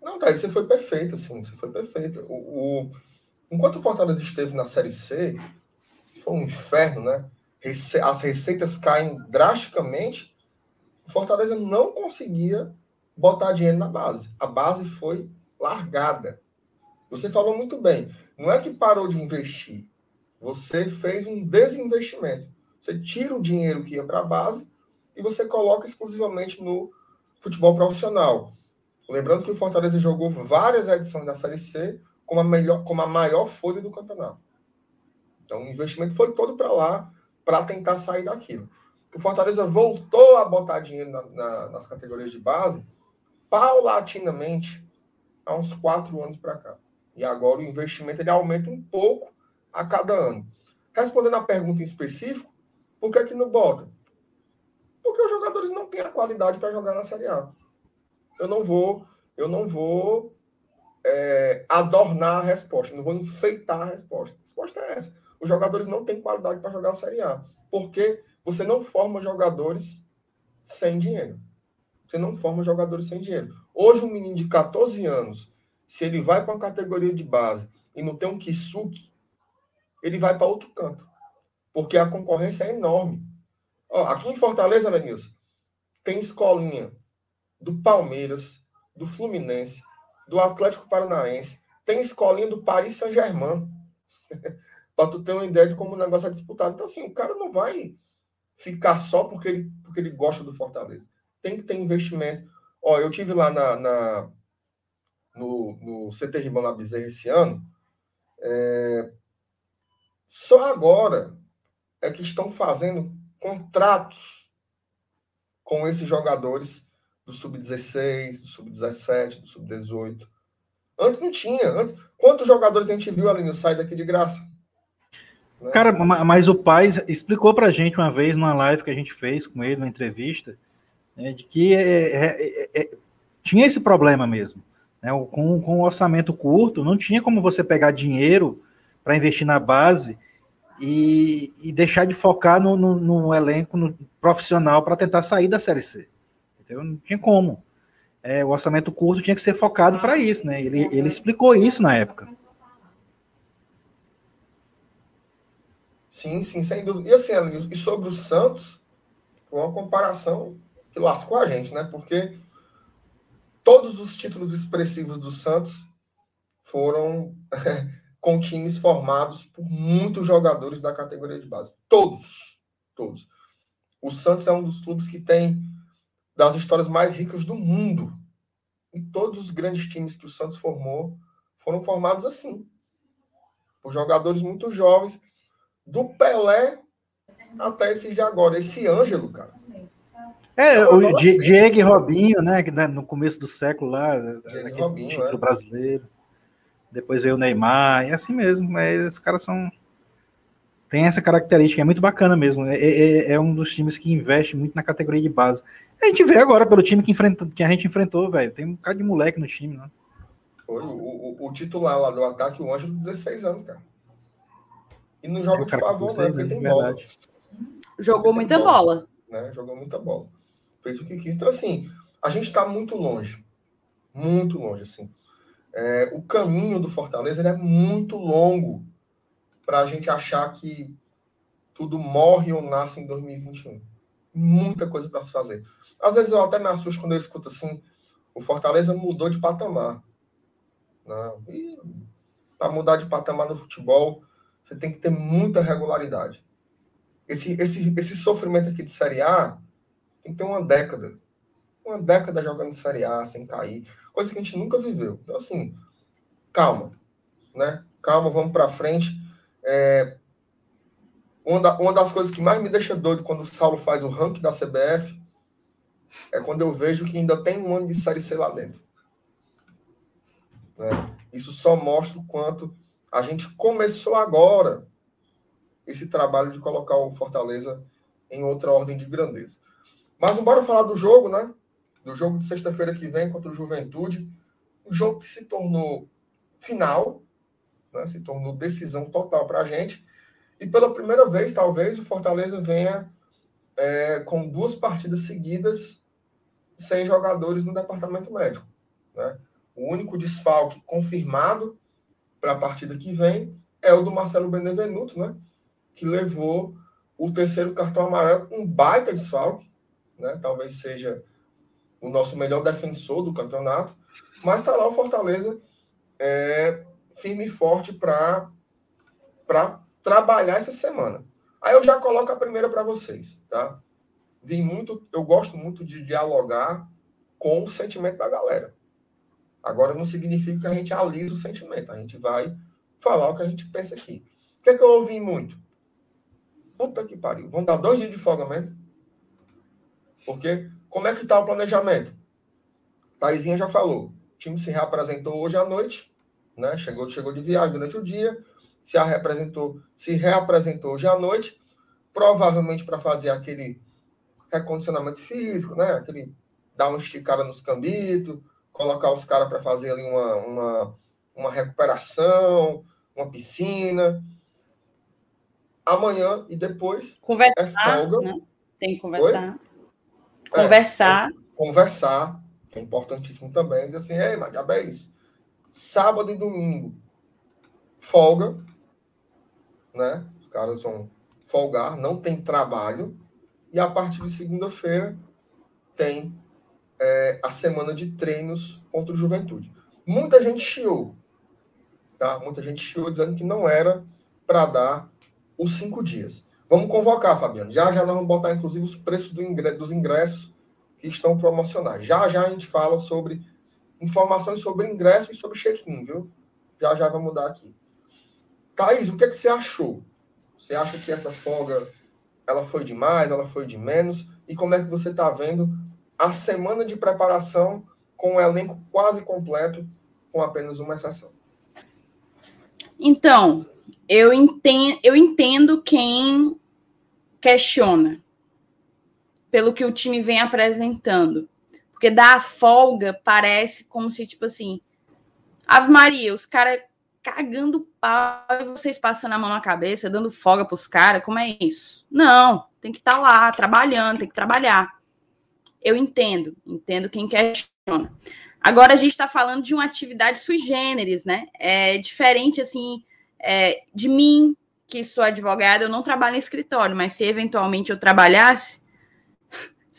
Não, tá, você foi perfeito, assim, você foi perfeito. o... o Enquanto o Fortaleza esteve na Série C, foi um inferno, né? As receitas caem drasticamente. O Fortaleza não conseguia botar dinheiro na base. A base foi largada. Você falou muito bem. Não é que parou de investir. Você fez um desinvestimento. Você tira o dinheiro que ia para a base e você coloca exclusivamente no futebol profissional. Lembrando que o Fortaleza jogou várias edições da Série C como a, melhor, como a maior folha do campeonato. Então, o investimento foi todo para lá para tentar sair daquilo. O Fortaleza voltou a botar dinheiro na, na, nas categorias de base paulatinamente há uns quatro anos para cá. E agora o investimento ele aumenta um pouco a cada ano. Respondendo a pergunta em específico, por que, que não bota? Porque os jogadores não têm a qualidade para jogar na Série A. Eu não vou, eu não vou é, adornar a resposta, não vou enfeitar a resposta. A resposta é essa. Os jogadores não têm qualidade para jogar a Série A. Porque você não forma jogadores sem dinheiro. Você não forma jogadores sem dinheiro. Hoje, um menino de 14 anos, se ele vai para uma categoria de base e não tem um Kisuke, ele vai para outro canto. Porque a concorrência é enorme. Ó, aqui em Fortaleza, Lenilson, tem escolinha do Palmeiras, do Fluminense, do Atlético Paranaense, tem escolinha do Paris Saint-Germain. para tu ter uma ideia de como o negócio é disputado. Então, assim, o cara não vai ficar só porque ele, porque ele gosta do Fortaleza. Tem que ter investimento. Ó, eu tive lá na, na no, no CT Ribão na Bezerra esse ano. É, só agora é que estão fazendo contratos com esses jogadores do sub-16, do sub-17, do sub-18. Antes não tinha. Antes, quantos jogadores a gente viu ali no sai daqui de graça? Né? Cara, mas o pai explicou pra gente uma vez numa live que a gente fez com ele, uma entrevista, né, de que é, é, é, é tinha esse problema mesmo. Né, com, com um orçamento curto, não tinha como você pegar dinheiro para investir na base e, e deixar de focar no, no, no elenco no profissional para tentar sair da Série C. Entendeu? Não tinha como. É, o orçamento curto tinha que ser focado para isso, né? Ele, ele explicou isso na época. Sim, sim, sem dúvida. E assim, e sobre o Santos, uma comparação que lascou a gente, né? Porque todos os títulos expressivos do Santos foram com times formados por muitos jogadores da categoria de base. Todos. Todos. O Santos é um dos clubes que tem das histórias mais ricas do mundo E todos os grandes times que o Santos formou foram formados assim. Por jogadores muito jovens, do Pelé até esses de agora. Esse Ângelo, cara. É, o Diego e Robinho, né? No começo do século lá, Diego Robinho, título é. brasileiro. Depois veio o Neymar, é assim mesmo, mas esses caras são. Tem essa característica, é muito bacana mesmo. É, é, é, um dos times que investe muito na categoria de base. A gente vê agora pelo time que, enfrenta, que a gente enfrentou, velho. Tem um cara de moleque no time, né? Foi o, o, o, titular lá do ataque, o Ângelo, 16 anos, cara. E não joga de favor, né? Porque tem bola. Jogou muita bola. bola. Né? Jogou muita bola. Fez o que quis. Então, assim, a gente está muito longe. Muito longe, assim. É, o caminho do Fortaleza é muito longo para a gente achar que tudo morre ou nasce em 2021. Muita coisa para se fazer. Às vezes eu até me assusto quando eu escuto assim: o Fortaleza mudou de patamar. Não. E para mudar de patamar no futebol, você tem que ter muita regularidade. Esse, esse, esse sofrimento aqui de Série A tem que ter uma década. Uma década jogando Série A sem cair coisa que a gente nunca viveu. Então, assim, calma, né? Calma, vamos para frente. É, uma, da, uma das coisas que mais me deixa doido quando o Saulo faz o ranking da CBF é quando eu vejo que ainda tem um ano de Série C lá dentro. Né? Isso só mostra o quanto a gente começou agora esse trabalho de colocar o Fortaleza em outra ordem de grandeza. Mas embora falar do jogo, né? do jogo de sexta-feira que vem contra o Juventude, um jogo que se tornou final, né, se tornou decisão total para a gente, e pela primeira vez, talvez, o Fortaleza venha é, com duas partidas seguidas sem jogadores no departamento médico. Né? O único desfalque confirmado para a partida que vem é o do Marcelo Benevenuto, né? que levou o terceiro cartão amarelo, um baita desfalque, né? talvez seja o nosso melhor defensor do campeonato, mas está lá o Fortaleza é, firme e forte para trabalhar essa semana. Aí eu já coloco a primeira para vocês, tá? Vi muito, eu gosto muito de dialogar com o sentimento da galera. Agora não significa que a gente alisa o sentimento, a gente vai falar o que a gente pensa aqui. O que, é que eu ouvi muito? Puta que pariu. Vão dar dois dias de folga mesmo? Porque como é que está o planejamento? Taizinha já falou. O time se reapresentou hoje à noite, né? Chegou, chegou de viagem durante o dia, se reapresentou, se reapresentou hoje à noite, provavelmente para fazer aquele recondicionamento físico, né? Aquele dar uma esticada nos cambitos, colocar os caras para fazer ali uma, uma, uma recuperação, uma piscina. Amanhã e depois conversar, é folga. Né? Tem que conversar. Oi? Conversar. É, conversar, que é importantíssimo também. Dizer assim, ei, mas é isso. Sábado e domingo, folga, né? Os caras vão folgar, não tem trabalho. E a partir de segunda-feira tem é, a semana de treinos contra o Juventude. Muita gente chiou, tá? Muita gente chiou dizendo que não era para dar os cinco dias. Vamos convocar, Fabiano. Já já nós vamos botar, inclusive, os preços do ingresso, dos ingressos que estão promocionais. Já já a gente fala sobre informações sobre ingresso e sobre check-in, viu? Já já vamos mudar aqui. Thaís, o que, é que você achou? Você acha que essa folga ela foi de mais, ela foi de menos? E como é que você está vendo a semana de preparação com o elenco quase completo, com apenas uma exceção? Então, eu entendo, eu entendo quem questiona pelo que o time vem apresentando. Porque dar folga parece como se, tipo assim, Ave Maria, os caras cagando pau e vocês passando a mão na cabeça, dando folga pros caras, como é isso? Não, tem que estar tá lá, trabalhando, tem que trabalhar. Eu entendo, entendo quem questiona. Agora a gente está falando de uma atividade sui generis, né? É diferente, assim, é, de mim, que sou advogada, eu não trabalho em escritório, mas se eventualmente eu trabalhasse,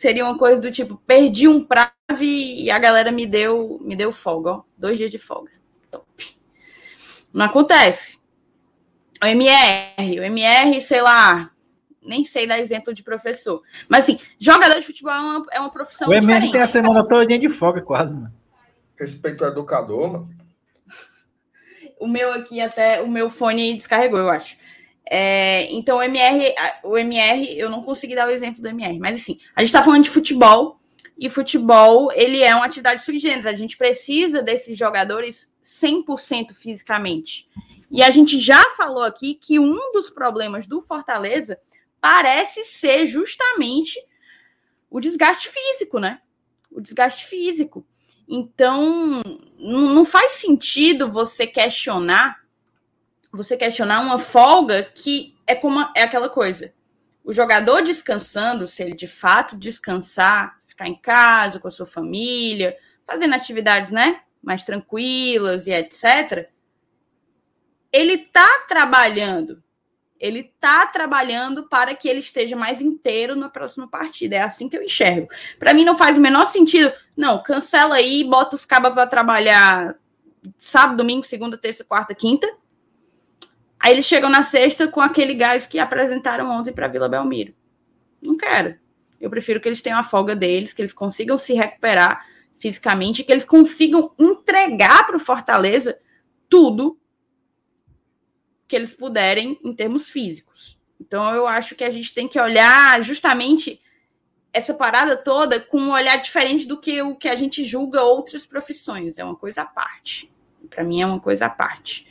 seria uma coisa do tipo, perdi um prazo e a galera me deu, me deu folga, ó, dois dias de folga. Top. Não acontece. O MR, o MR, sei lá, nem sei dar exemplo de professor. Mas assim, jogador de futebol é uma, é uma profissão. O MR diferente. tem a semana toda de folga, quase, mano. Respeito ao educador, mano. O meu aqui até, o meu fone descarregou, eu acho. É, então, o MR, o MR, eu não consegui dar o exemplo do MR, mas assim, a gente está falando de futebol, e futebol, ele é uma atividade sui generis. A gente precisa desses jogadores 100% fisicamente. E a gente já falou aqui que um dos problemas do Fortaleza parece ser justamente o desgaste físico, né? O desgaste físico. Então, não faz sentido você questionar você questionar uma folga que é como é aquela coisa. O jogador descansando, se ele de fato descansar, ficar em casa com a sua família, fazendo atividades, né, mais tranquilas e etc. Ele tá trabalhando ele tá trabalhando para que ele esteja mais inteiro na próxima partida. É assim que eu enxergo. Para mim não faz o menor sentido. Não, cancela aí, bota os cabas para trabalhar sábado, domingo, segunda, terça, quarta, quinta. Aí eles chegam na sexta com aquele gás que apresentaram ontem para Vila Belmiro. Não quero. Eu prefiro que eles tenham a folga deles, que eles consigam se recuperar fisicamente, que eles consigam entregar para o Fortaleza tudo que eles puderem em termos físicos. Então eu acho que a gente tem que olhar justamente essa parada toda com um olhar diferente do que o que a gente julga outras profissões. É uma coisa à parte. Para mim é uma coisa à parte.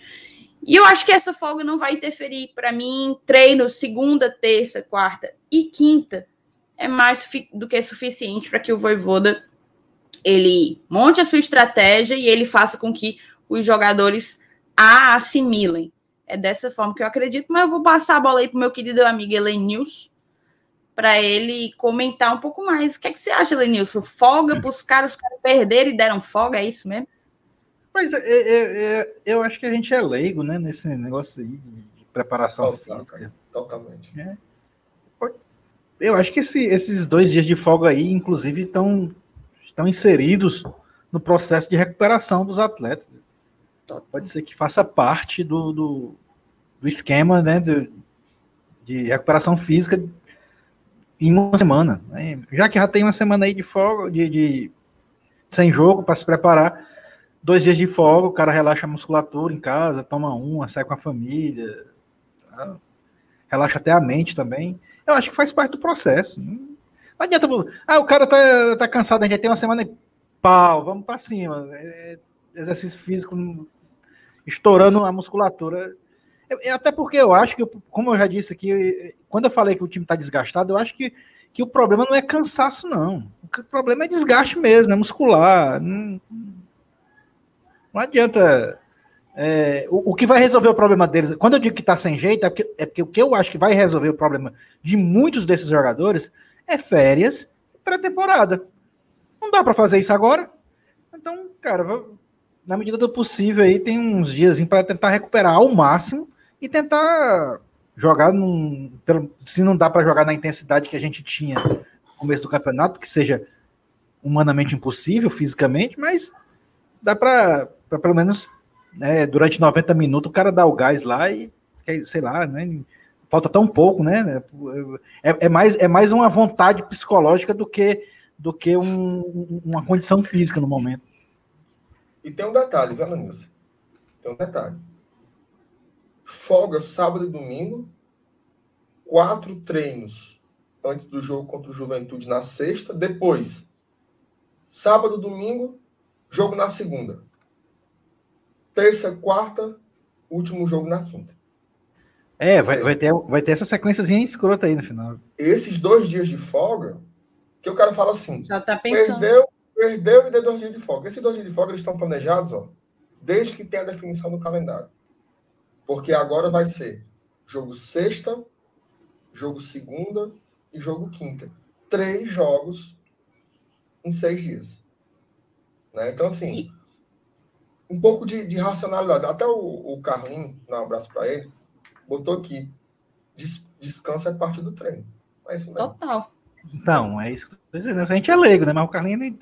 E eu acho que essa folga não vai interferir. Para mim, treino segunda, terça, quarta e quinta é mais do que suficiente para que o Voivoda ele monte a sua estratégia e ele faça com que os jogadores a assimilem. É dessa forma que eu acredito, mas eu vou passar a bola aí pro meu querido amigo Elenils para ele comentar um pouco mais. O que, é que você acha, Elenilson? Folga para os caras, os caras perderam e deram folga, é isso mesmo? Mas é, é, é, eu acho que a gente é leigo, né, nesse negócio aí de preparação Total, física. Totalmente. É. Eu acho que esse, esses dois dias de folga aí, inclusive, estão, estão inseridos no processo de recuperação dos atletas. Pode ser que faça parte do, do, do esquema né, de, de recuperação física em uma semana. Né? Já que já tem uma semana aí de folga, de, de sem jogo para se preparar, dois dias de folga, o cara relaxa a musculatura em casa, toma uma, sai com a família, tá? relaxa até a mente também. Eu acho que faz parte do processo. Não adianta. Ah, o cara tá, tá cansado, a gente tem uma semana e pau, vamos para cima. É, exercício físico estourando a musculatura. Até porque eu acho que, como eu já disse aqui, quando eu falei que o time está desgastado, eu acho que, que o problema não é cansaço, não. O problema é desgaste mesmo, é muscular. Não, não adianta. É, o, o, que vai resolver o problema deles, quando eu digo que está sem jeito, é porque, é porque o que eu acho que vai resolver o problema de muitos desses jogadores é férias pré-temporada. Não dá para fazer isso agora. Então, cara, na medida do possível aí, tem uns dias para tentar recuperar ao máximo e tentar jogar num. Pelo, se não dá para jogar na intensidade que a gente tinha no começo do campeonato, que seja humanamente impossível fisicamente, mas dá para pelo menos né, durante 90 minutos o cara dar o gás lá e sei lá, né? Falta tão pouco, né? É, é mais, é mais uma vontade psicológica do que do que um, uma condição física no momento. E tem um detalhe, viu? Tem um detalhe folga sábado e domingo, quatro treinos antes do jogo contra o Juventude na sexta, depois sábado, domingo, jogo na segunda. Terça, quarta, último jogo na quinta. É, vai, vai, ter, vai ter essa sequenciazinha escrota aí no final. Esses dois dias de folga, que o cara fala assim, Já tá pensando. perdeu, perdeu e deu dois dias de folga. Esses dois dias de folga eles estão planejados, ó, desde que tem a definição do calendário. Porque agora vai ser jogo sexta, jogo segunda e jogo quinta. Três jogos em seis dias. Né? Então, assim, um pouco de, de racionalidade. Até o, o Carlinho, um abraço para ele, botou aqui: des, descanso é parte do treino. É isso mesmo. Total. Então, é isso que eu tô dizendo. A gente é leigo, né? Mas o Carlinho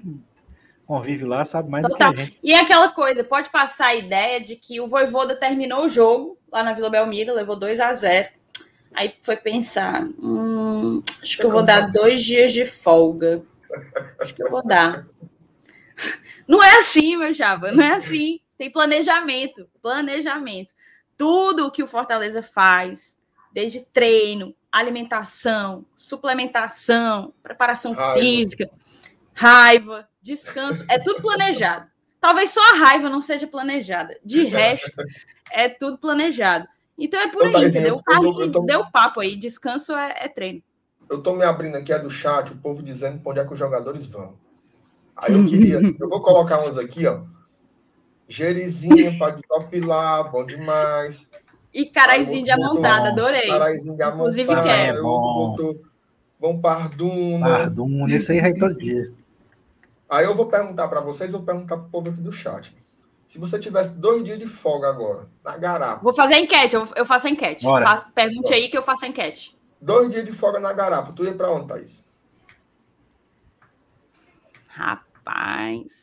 convive lá, sabe mais Total. do que a gente. E é aquela coisa, pode passar a ideia de que o Voivoda terminou o jogo lá na Vila Belmiro, levou 2 a 0 Aí foi pensar, hum, acho que eu vou dar dois dias de folga. Acho que eu vou dar. Não é assim, meu chapa, não é assim. Tem planejamento, planejamento. Tudo que o Fortaleza faz, desde treino, alimentação, suplementação, preparação raiva. física, raiva, descanso, é tudo planejado. Talvez só a raiva não seja planejada. De resto, é tudo planejado. Então é por aí, entendeu? O tô... deu papo aí, descanso é, é treino. Eu tô me abrindo aqui, é do chat, o povo dizendo pra onde é que os jogadores vão. Aí eu queria, eu vou colocar umas aqui, ó. Gerizinha para desopilar, bom demais. E caraizinho de amontada, adorei. Caraizinho de amontada. Inclusive quero. Botou, vamos Parduna. Parduna, esse aí vai todo dia. Aí eu vou perguntar para vocês, vou perguntar pro povo aqui do chat. Se você tivesse dois dias de folga agora, na garapa. Vou fazer enquete, eu, faço enquete. Bora. Pergunte Bora. aí que eu faço enquete. Dois dias de folga na garapa, tu ia para onde, Thaís? Rapaz.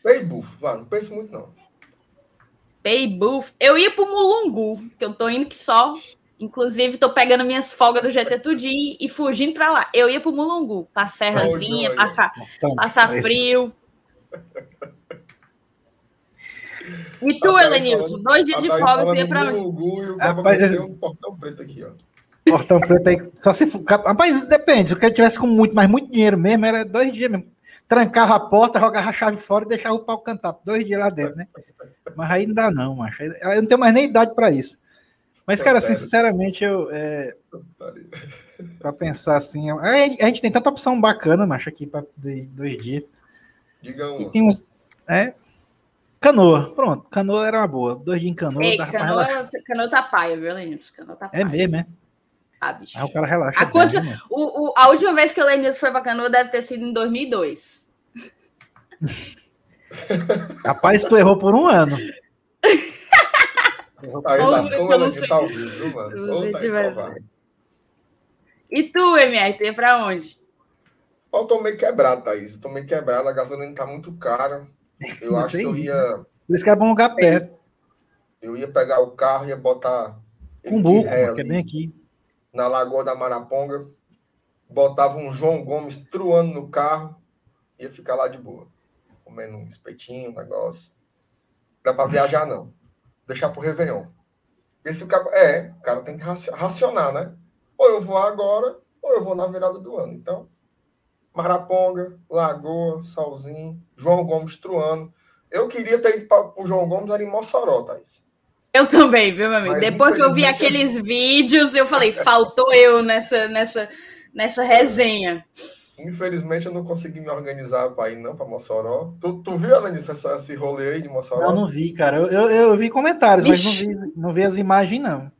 Paybuff, vai, não pense muito não. Paybuff. Eu ia pro Mulungu, que eu tô indo que só. Inclusive, tô pegando minhas folgas do GT Tudinho e fugindo pra lá. Eu ia pro Mulungu, pra Serrazinha, passar, passar frio. E tu, Elenilson, dois dias de folga, tu ia pra onde? Rapaz, esse... um portão preto aqui, ó. Portão preto aí. Só se. Rapaz, depende. Se eu tivesse com muito, mas muito dinheiro mesmo, era dois dias mesmo. Trancava a porta, jogava a chave fora e deixava o pau cantar. Dois dias lá dentro, né? Mas aí não dá, não, macho. Eu não tenho mais nem idade para isso. Mas, cara, sinceramente, eu. É, para pensar assim, a gente tem tanta opção bacana, macho, aqui para dois dias. Diga um. E tem uns. É, Canoa, pronto. Canoa era uma boa. Dois dias em canoa. Ei, canoa, canoa tá paia, viu, Lenilson? Canoa tá paia. É mesmo, é? Ah, bicho. Aí o cara relaxa. A, bem, né, o, o, a última vez que o Lenilson foi pra canoa deve ter sido em 2002. Rapaz, tu errou por um ano. Aí lascou ela de salve, viu, mano? Tá e tu, MR, tem pra onde? Eu tô meio quebrado, Thaís. Eu tô meio quebrado, a gasolina tá muito cara. Eu acho que eu ia. Né? Por isso que é bom lugar perto. Eu ia pegar o carro e ia botar. Cumbuco, que é bem aqui. Na Lagoa da Maraponga. Botava um João Gomes truando no carro. Ia ficar lá de boa. Comendo um espetinho, um negócio. Não dá pra viajar, não. Deixar pro Réveillon. Esse o cara, é, o cara tem que racionar, né? Ou eu vou agora, ou eu vou na virada do ano. Então, Maraponga, Lagoa, Salzinho, João Gomes Truano. Eu queria ter ido para o João Gomes era em Mossoró, Thaís. Eu também, viu, meu amigo? Mas, Depois que eu vi aqueles vídeos, eu falei, faltou eu nessa, nessa, nessa resenha. Infelizmente eu não consegui me organizar para ir não para Mossoró. Tu, tu viu, Alanis, esse rolê aí de Mossoró? Eu não vi, cara. Eu, eu, eu vi comentários, Vixe. mas não vi, não vi as imagens, não.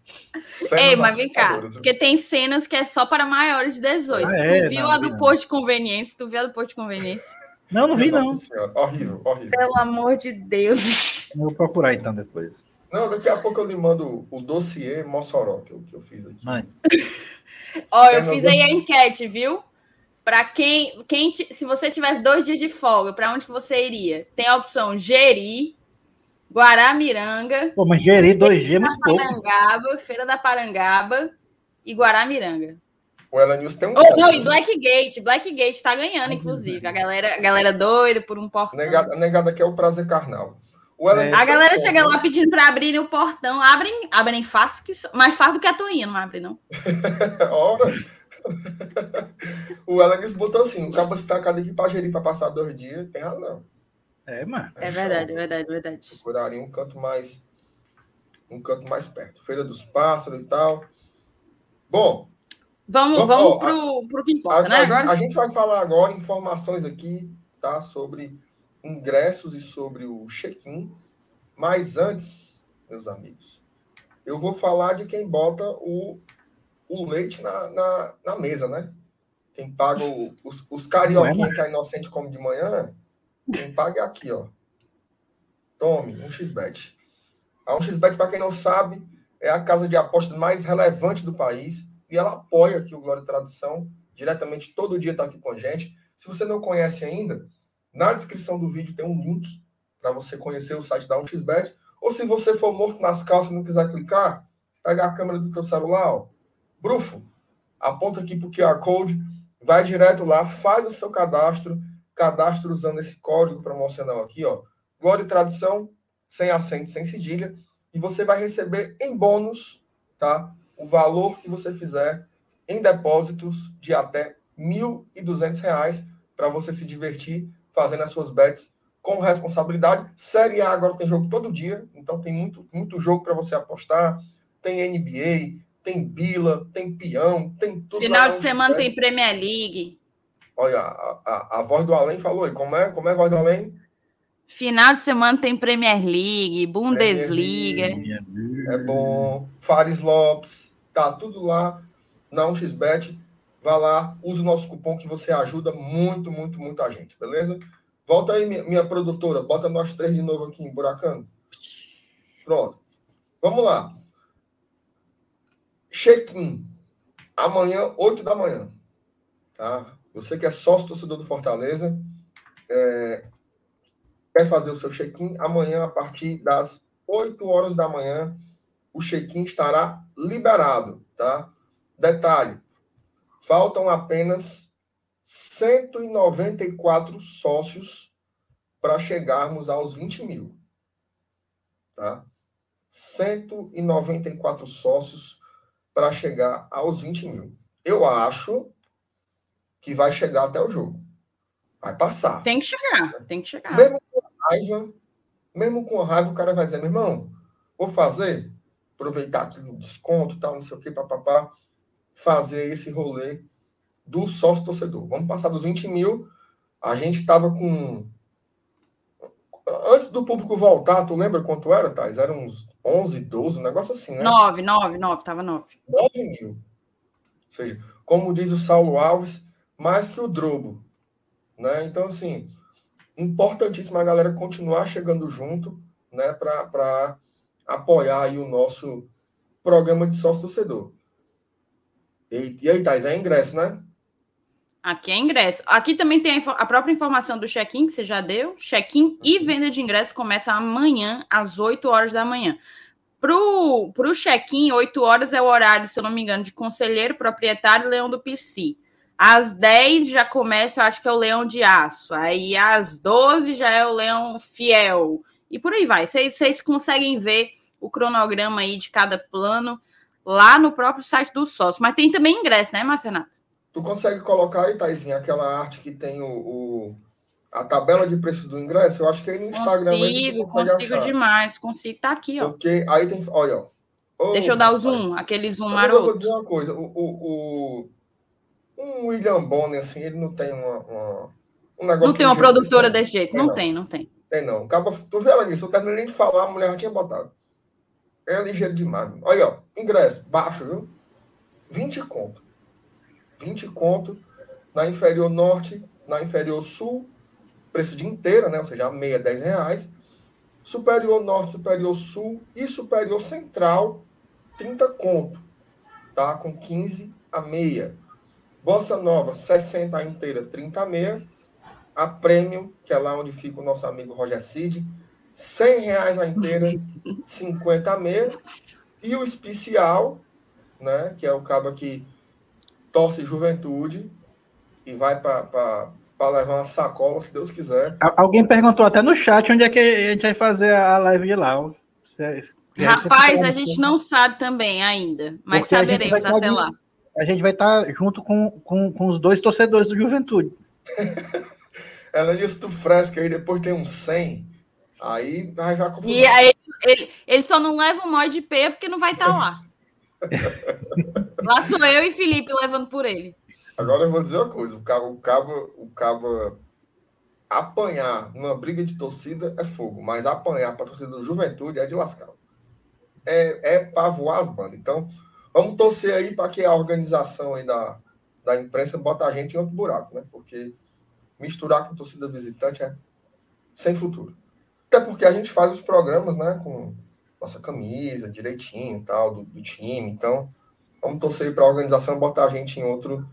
Cenas Ei, mas vem cá, porque tem cenas que é só para maiores de 18. Ah, é? Tu viu não, a do não. posto de conveniência? Tu viu a do posto de conveniência? Não, não vi, não. Horrível, horrível. Pelo amor de Deus. Eu vou procurar então depois. Não, daqui a pouco eu lhe mando o dossiê Mossoró que eu, que eu fiz aqui. Mãe. Ó, eu fiz aí a enquete, viu? Para quem, quem se você tivesse dois dias de folga, para onde que você iria? Tem a opção Geri, Guaramiranga. Pô, mas Geri dois dias é muito Parangaba, Feira da Parangaba e Guaramiranga. O Ela News tem um. Oh, não, e Blackgate. Blackgate tá ganhando, inclusive. A galera, a galera doida por um portão. Negada, negada que é o prazer carnal. É. A galera chega lá pedindo para abrirem o portão. Abrem, abrem fácil, que, mais fácil do que a Toinha, não abre, não. Ora. o Elanis botou assim: o cabo se tacar aqui para passar dois dias, tem razão. É, mano. É, é verdade, é verdade, é verdade. Procuraria um canto mais. Um canto mais perto. Feira dos Pássaros e tal. Bom. Vamos, vamos, vamos pro, pro que importa, a, né? A, a gente vai falar agora informações aqui, tá? Sobre ingressos e sobre o check-in. Mas antes, meus amigos, eu vou falar de quem bota o o leite na, na, na mesa, né? Quem paga o, os, os carioquinhos que a inocente come de manhã, quem paga é aqui, ó. Tome, um xbet. A um xbet, para quem não sabe, é a casa de apostas mais relevante do país e ela apoia aqui o Glória e Tradição, diretamente todo dia está aqui com a gente. Se você não conhece ainda, na descrição do vídeo tem um link para você conhecer o site da 1xBet. Ou se você for morto nas calças e não quiser clicar, pega a câmera do teu celular, ó, Brufo, aponta aqui para o QR Code, vai direto lá, faz o seu cadastro, cadastro usando esse código promocional aqui, ó, Glória e Tradição, sem acento, sem cedilha, e você vai receber em bônus, tá? O valor que você fizer em depósitos de até R$ 1.200 para você se divertir fazendo as suas bets com responsabilidade. Série A agora tem jogo todo dia, então tem muito, muito jogo para você apostar. Tem NBA, tem Bila, tem peão, tem tudo. Final de semana tem Premier League. Olha, a, a, a, voz do além falou aí. Como é, como é a voz do além? Final de semana tem Premier League, Bundesliga. Premier League. É bom. Fares Lopes, tá tudo lá na 1xBet. Vá lá, use o nosso cupom que você ajuda muito, muito, muito a gente, beleza? Volta aí, minha, minha produtora, bota nós três de novo aqui em Buracano. Pronto. Vamos lá. Check-in. Amanhã, 8 da manhã. Tá? Você que é sócio torcedor do Fortaleza, é, quer fazer o seu check-in, amanhã, a partir das 8 horas da manhã, o check-in estará liberado. Tá? Detalhe: faltam apenas 194 sócios para chegarmos aos 20 mil. Tá? 194 sócios para chegar aos 20 mil. Eu acho que vai chegar até o jogo. Vai passar. Tem que chegar, tem que chegar. Mesmo com raiva, mesmo com raiva, o cara vai dizer, meu irmão, vou fazer, aproveitar aqui no desconto, tal, não sei o que, papapá, fazer esse rolê do sócio torcedor. Vamos passar dos 20 mil. A gente estava com. Antes do público voltar, tu lembra quanto era, Thais? Era uns 11, 12, um negócio assim, né? 9, 9, 9, estava 9. 9 mil. Ou seja, como diz o Saulo Alves, mais que o Drobo. Né? Então, assim, importantíssimo a galera continuar chegando junto né, para apoiar aí o nosso programa de sócio torcedor. E, aí, Thais, é ingresso, né? Aqui é ingresso. Aqui também tem a, a própria informação do check-in que você já deu. Check-in e venda de ingresso começa amanhã, às 8 horas da manhã. Para o check-in, 8 horas é o horário, se eu não me engano, de conselheiro, proprietário Leão do PC. Às 10 já começa, acho que é o Leão de Aço. Aí às 12 já é o Leão Fiel. E por aí vai. Vocês conseguem ver o cronograma aí de cada plano lá no próprio site do sócio. Mas tem também ingresso, né, Marcenato? Tu consegue colocar aí, Taizinha, aquela arte que tem o, o, a tabela de preços do ingresso? Eu acho que aí no Instagram. Consigo, consigo achar. demais. Consigo, tá aqui, ó. Porque aí tem. Olha, ó. Oh, Deixa eu dar o zoom, aquele zoom maroto. Eu vou dizer uma coisa. O, o, o, um William Bonner, assim, ele não tem uma, uma um negócio. Não tem uma produtora desse jeito. Não, não, tem, não tem. Tem, não. Acaba, tu vê ela nisso, eu terminei nem de falar, a mulher já tinha botado. É ligeiro demais. Olha, ó. Ingresso, baixo, viu? 20 conto. 20 conto na inferior norte, na inferior sul, preço de inteira, né? Ou seja, a meia 10 reais. Superior norte, superior sul e superior central, 30 conto, tá? Com 15 a meia. Bossa Nova, 60 a inteira, 30 a meia. A Premium, que é lá onde fica o nosso amigo Roger Cid, 100 reais a inteira, 50 a meia. E o especial, né? Que é o cabo que torce juventude e vai para levar uma sacola, se Deus quiser. Alguém perguntou até no chat onde é que a gente vai fazer a live de lá. Rapaz, a gente não sabe também ainda, mas Porque saberemos tá até lá. A gente vai estar tá junto com, com, com os dois torcedores do Juventude. Ela disse do fresco aí, depois tem um 100. Aí vai já E aí ele, ele só não leva o mod P porque não vai estar tá lá. Lá sou eu e Felipe levando por ele. Agora eu vou dizer uma coisa: o cabo, o cabo, o cabo apanhar numa briga de torcida é fogo, mas apanhar para a torcida do Juventude é de lascar. É, é para voar as bandas. Então, vamos torcer aí para que a organização aí da, da imprensa bota a gente em outro buraco, né? Porque misturar com torcida visitante é sem futuro. Até porque a gente faz os programas, né? Com nossa camisa direitinho tal, do, do time. Então, vamos torcer para a organização botar a gente em outro,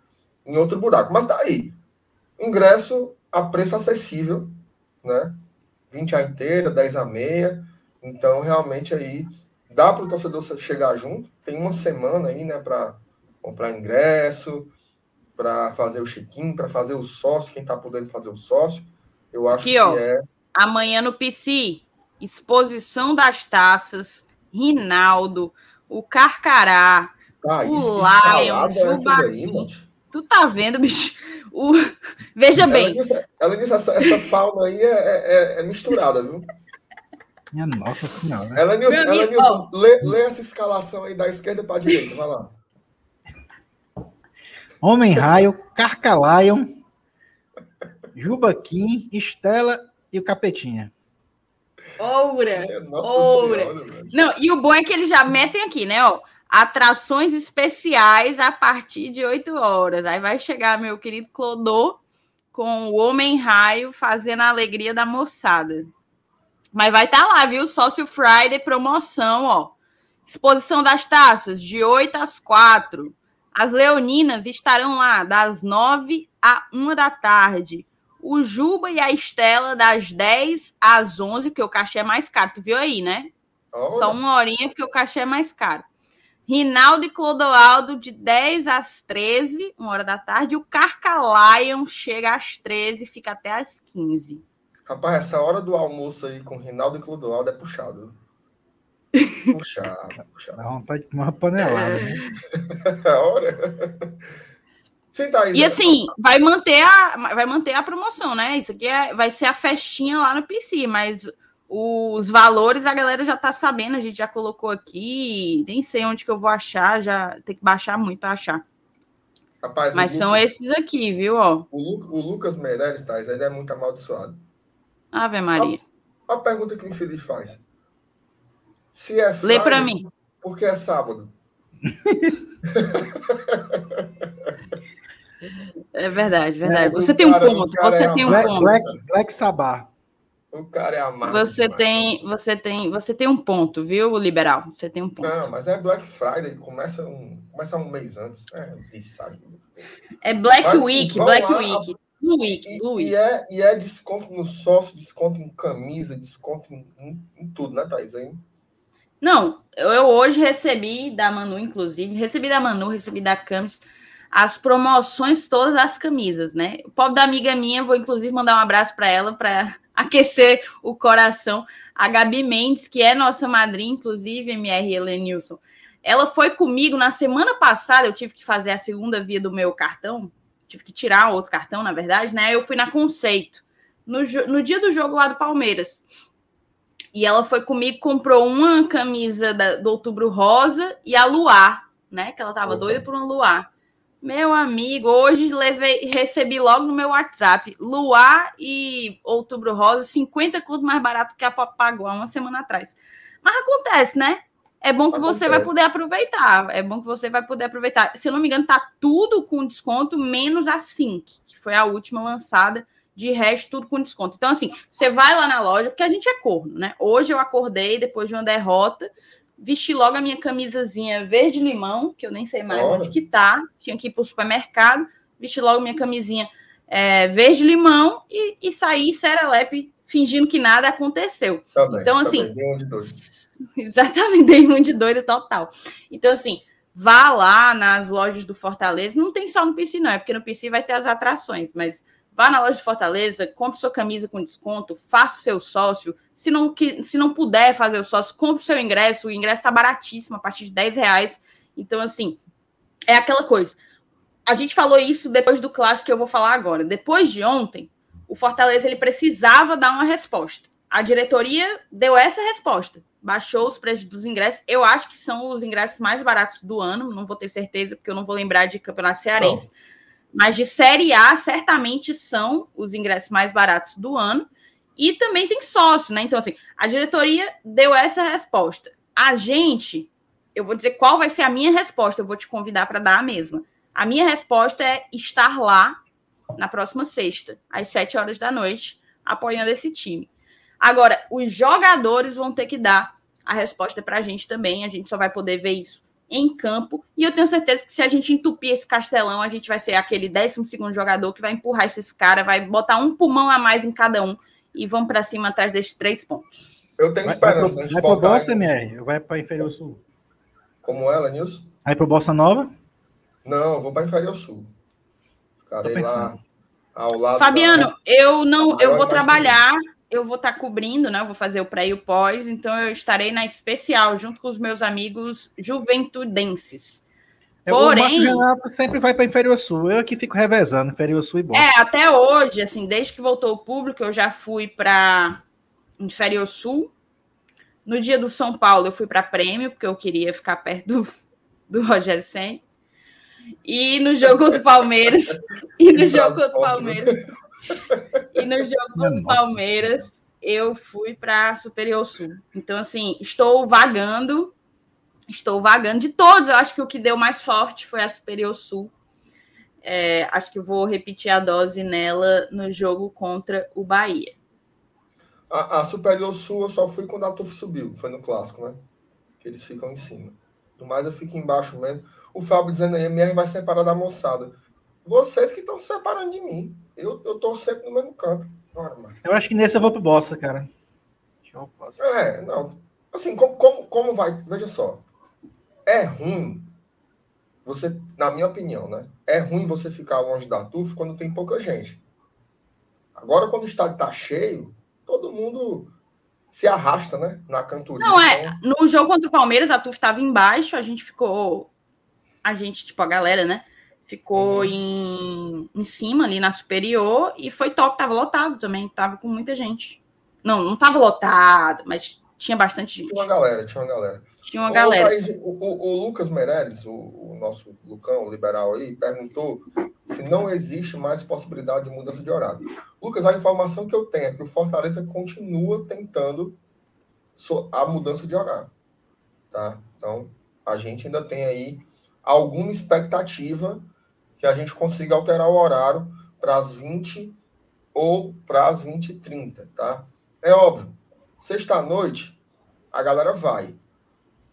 em outro buraco. Mas daí, tá ingresso a preço acessível, né? 20 a inteira, 10 a meia. Então, realmente aí dá para o torcedor chegar junto. Tem uma semana aí, né, para comprar ingresso, para fazer o check-in, para fazer o sócio, quem está podendo fazer o sócio. Eu acho Aqui, que ó. é amanhã no PC, exposição das taças, Rinaldo, o Carcará, Ah, o Lion, salada é? Tu tá vendo, bicho? O... Veja Ela bem, disse, ela disse, essa, essa fauna aí é, é- é misturada, viu? Minha nossa senhora. Ela, Nilson, ela, Nilson lê, lê essa escalação aí da esquerda para a direita, vai lá. Homem Raio, Carcalion, Jubaquim, Estela e o Capetinha. oura. Nossa Oura. senhora. Não, e o bom é que eles já metem aqui, né? Ó, atrações especiais a partir de 8 horas. Aí vai chegar meu querido Clodô com o Homem Raio fazendo a alegria da moçada. Mas vai estar lá, viu? Sócio Friday promoção, ó. Exposição das taças, de 8 às 4. As leoninas estarão lá das 9 à 1 da tarde. O Juba e a Estela das 10 às 11, porque o cachê é mais caro. Tu viu aí, né? Olha, Só uma horinha, porque o cachê é mais caro. Rinaldo e Clodoaldo, de 10 às 13, uma hora da tarde. E o Carcalion chega às 13 e fica até às 15. Rapaz, essa hora do almoço aí com Rinaldo e Clodoaldo é puxado. Puxado, puxado. Dá vontade de tomar uma panelada. né? É a hora. Sim, Thaís, E assim, vai manter a, vai manter a promoção, né? Isso aqui é, vai ser a festinha lá no PC, mas os valores a galera já tá sabendo, a gente já colocou aqui, nem sei onde que eu vou achar, já tem que baixar muito para achar. Rapaz, Mas são Lucas, esses aqui, viu? Ó, o, Lu- o Lucas Meirelles, Thaís, ele é muito amaldiçoado. Ave Maria. Olha a pergunta que o infeliz faz. Se é Lê para mim. Por que é sábado? É verdade, verdade. É, Você tem um cara- ponto, você é tem um Black, ponto. Black, Black Sabbath. O cara é amado. Você demais. tem, você tem, você tem um ponto, viu, liberal? Você tem um ponto. Não, mas é Black Friday, começa um, começa um mês antes. É, viçado. É Black Mas, Week, Black lá, Week. Blue Week, E, Blue e Week. é, e é desconto no soft, desconto em camisa, desconto em, em- em tudo, né, Thaís? Aí, Não, eu, eu hoje recebi da Manu, inclusive, recebi da Manu, recebi da Camis, as promoções todas das camisas, né? O pobre da amiga minha, vou inclusive mandar um abraço para ela, para aquecer o coração. A Gabi Mendes, que é nossa madrinha, inclusive, MR Helenilson. Ela foi comigo na semana passada, eu tive que fazer a segunda via do meu cartão, tive que tirar outro cartão, na verdade, né? Eu fui na Conceito, no, no dia do jogo lá do Palmeiras. E ela foi comigo, comprou uma camisa da- do Outubro Rosa e a Luar, né? Que ela tava Opa. doida por uma Luar. Meu amigo, hoje levei, recebi logo no meu WhatsApp Luar e Outubro Rosa, 50 conto mais barato que a há uma semana atrás. Mas acontece, né? É bom que você vai Acontece. poder aproveitar. É bom que você vai poder aproveitar. Se eu não me engano, tá tudo com desconto, menos a Sync, que foi a última lançada. De resto, tudo com desconto. Então, assim, você vai lá na loja, porque a gente é corno, né? Hoje eu acordei, depois de uma derrota, vesti logo a minha camisazinha verde-limão, que eu nem sei mais onde que tá. Tinha que ir pro supermercado, vesti logo minha camisinha é, verde-limão e, e saí serelepe, fingindo que nada aconteceu. também, Então, assim, também, nenhum de dois. Exatamente, dei um de doido total. Então, assim, vá lá nas lojas do Fortaleza. Não tem só no PC, não, é porque no PC vai ter as atrações, mas vá na loja de Fortaleza, compre sua camisa com desconto, faça seu sócio. Se não, que, se não puder fazer o sócio, compre seu ingresso. O ingresso está baratíssimo, a partir de 10 reais. Então, assim, é aquela coisa. A gente falou isso depois do clássico que eu vou falar agora. Depois de ontem, o Fortaleza ele precisava dar uma resposta. A diretoria deu essa resposta. Baixou os preços dos ingressos. Eu acho que são os ingressos mais baratos do ano. Não vou ter certeza, porque eu não vou lembrar de campeonato cearense. Mas de Série A, certamente são os ingressos mais baratos do ano. E também tem sócio, né? Então, assim, a diretoria deu essa resposta. A gente, eu vou dizer qual vai ser a minha resposta. Eu vou te convidar para dar a mesma. A minha resposta é estar lá na próxima sexta, às sete horas da noite, apoiando esse time. Agora, os jogadores vão ter que dar a resposta para a gente também. A gente só vai poder ver isso em campo. E eu tenho certeza que se a gente entupir esse castelão, a gente vai ser aquele 12 jogador que vai empurrar esses caras, vai botar um pulmão a mais em cada um e vamos para cima atrás desses três pontos. Eu tenho Vai, vai, esperança pro, da gente vai pro botar Bossa, MR? Ou vai pra Inferior Sul? como ela, Nilson. Vai pro Bossa Nova? Não, eu vou para Inferior Sul. Ficarei lá ao lado. Fabiano, da- eu não, eu vou trabalhar, eu vou estar tá cobrindo, né? Eu vou fazer o pré e o pós, então eu estarei na especial junto com os meus amigos juventudenses. É, Porém, o Renato sempre vai para Inferior Sul. Eu aqui fico revezando Inferior Sul e Bosta. É, até hoje, assim, desde que voltou o público, eu já fui para Inferior Sul. No dia do São Paulo, eu fui para Prêmio, porque eu queria ficar perto do, do Rogério Sen. E no jogo do Palmeiras. e no jogo do Palmeiras. E no jogo do Palmeiras, eu fui para Superior Sul. Então, assim, estou vagando. Estou vagando de todos. Eu acho que o que deu mais forte foi a Superior Sul. É, acho que vou repetir a dose nela no jogo contra o Bahia. A, a Superior Sul eu só fui quando a TUF subiu, foi no clássico, né? Que eles ficam em cima. No mais eu fico embaixo mesmo. O Fábio dizendo aí, MR vai separar da moçada. Vocês que estão se separando de mim. Eu, eu tô sempre no mesmo canto. eu acho que nesse eu vou pro Bossa, cara. É, não. Assim, como, como, como vai. Veja só. É ruim. Você, na minha opinião, né? É ruim você ficar longe da TUF quando tem pouca gente. Agora, quando o estádio tá cheio, todo mundo se arrasta, né? Na cantoria. Não, é. Então... No jogo contra o Palmeiras, a TUF estava embaixo, a gente ficou. A gente, tipo, a galera, né? ficou uhum. em, em cima, ali na superior, e foi top, tava lotado também, tava com muita gente. Não, não tava lotado, mas tinha bastante gente. Tinha uma galera, tinha uma galera. Tinha uma o, galera. Thaís, o, o, Lucas Meirelles, o, o, nosso Lucão liberal aí, perguntou se não existe mais possibilidade de mudança de horário. Lucas, a informação que eu tenho é que o Fortaleza continua tentando a mudança de horário. Tá? Então, a gente ainda tem aí alguma expectativa que a gente consiga alterar o horário para as 20 ou para as 20 e 30, tá? É óbvio, sexta-noite a galera vai,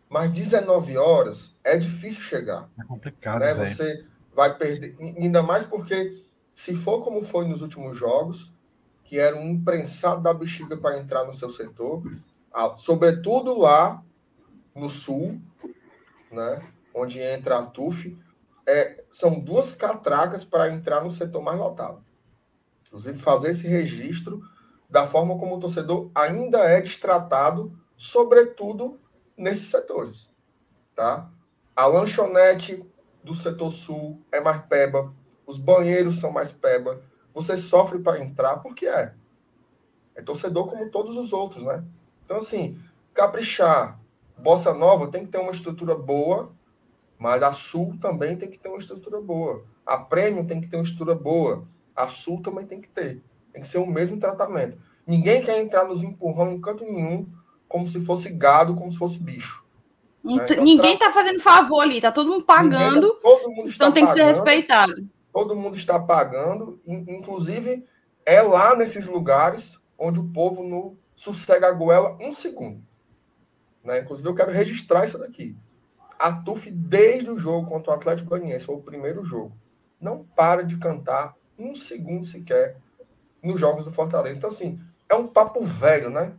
mas 19 horas é difícil chegar. É complicado, né? Você vai perder, ainda mais porque se for como foi nos últimos jogos, que era um imprensado da bexiga para entrar no seu setor, sobretudo lá no sul, né? Onde entra a TUF, é, são duas catracas para entrar no setor mais lotado. Inclusive, fazer esse registro da forma como o torcedor ainda é destratado, sobretudo nesses setores. Tá? A lanchonete do setor sul é mais peba, os banheiros são mais peba, você sofre para entrar porque é. É torcedor como todos os outros, né? Então, assim, caprichar. Bossa Nova tem que ter uma estrutura boa mas a Sul também tem que ter uma estrutura boa. A Premium tem que ter uma estrutura boa. A Sul também tem que ter. Tem que ser o mesmo tratamento. Ninguém quer entrar nos empurrão em canto nenhum como se fosse gado, como se fosse bicho. Né? Então, ninguém está fazendo favor ali, está todo mundo tá- pagando. Tá, todo mundo está então tem pagando, que ser respeitado. Todo mundo está pagando, inclusive é lá nesses lugares onde o povo não sossega a goela um segundo. Né? Inclusive, eu quero registrar isso daqui a TUF, desde o jogo contra o Atlético Goianiense, foi o primeiro jogo, não para de cantar um segundo sequer nos jogos do Fortaleza. Então, assim, é um papo velho, né?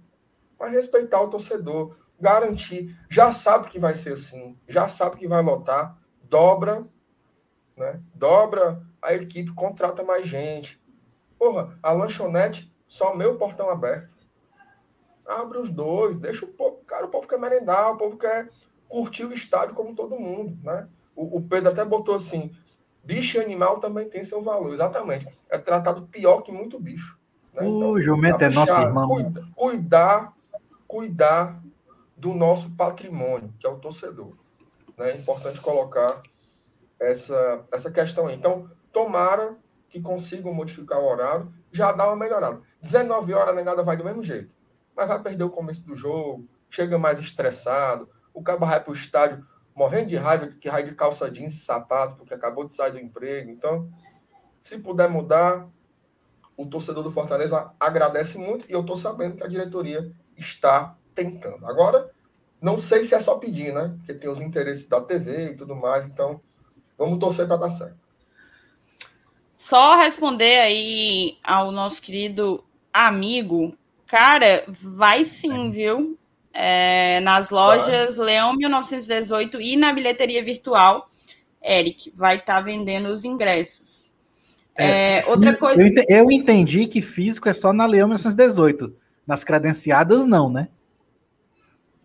Mas respeitar o torcedor, garantir, já sabe que vai ser assim, já sabe que vai lotar, dobra, né? Dobra a equipe, contrata mais gente. Porra, a lanchonete, só meu portão aberto. Abre os dois, deixa o povo, cara, o povo quer merendar, o povo quer curtir o estádio como todo mundo, né? O, o, Pedro até botou assim, bicho e animal também tem seu valor, exatamente. É tratado pior que muito bicho. Né? Então, o jumento é nosso irmão. Cuida, cuidar, cuidar do nosso patrimônio, que é o torcedor. Né? É importante colocar essa, essa questão aí. Então, tomara que consigam modificar o horário, já dá uma melhorada. 19 horas a negada vai do mesmo jeito, mas vai perder o começo do jogo, chega mais estressado, o cara vai para o estádio morrendo de raiva, que raio de calça jeans e sapato, porque acabou de sair do emprego. Então, se puder mudar, o torcedor do Fortaleza agradece muito e eu estou sabendo que a diretoria está tentando. Agora, não sei se é só pedir, né? Porque tem os interesses da TV e tudo mais, então vamos torcer para dar certo. Só responder aí ao nosso querido amigo, cara, vai sim, viu? é, nas lojas claro. Leão 1918 e na bilheteria virtual. Eric vai estar tá vendendo os ingressos. É, é, outra coisa. Eu entendi que físico é só na Leão 1918. Nas credenciadas, não, né?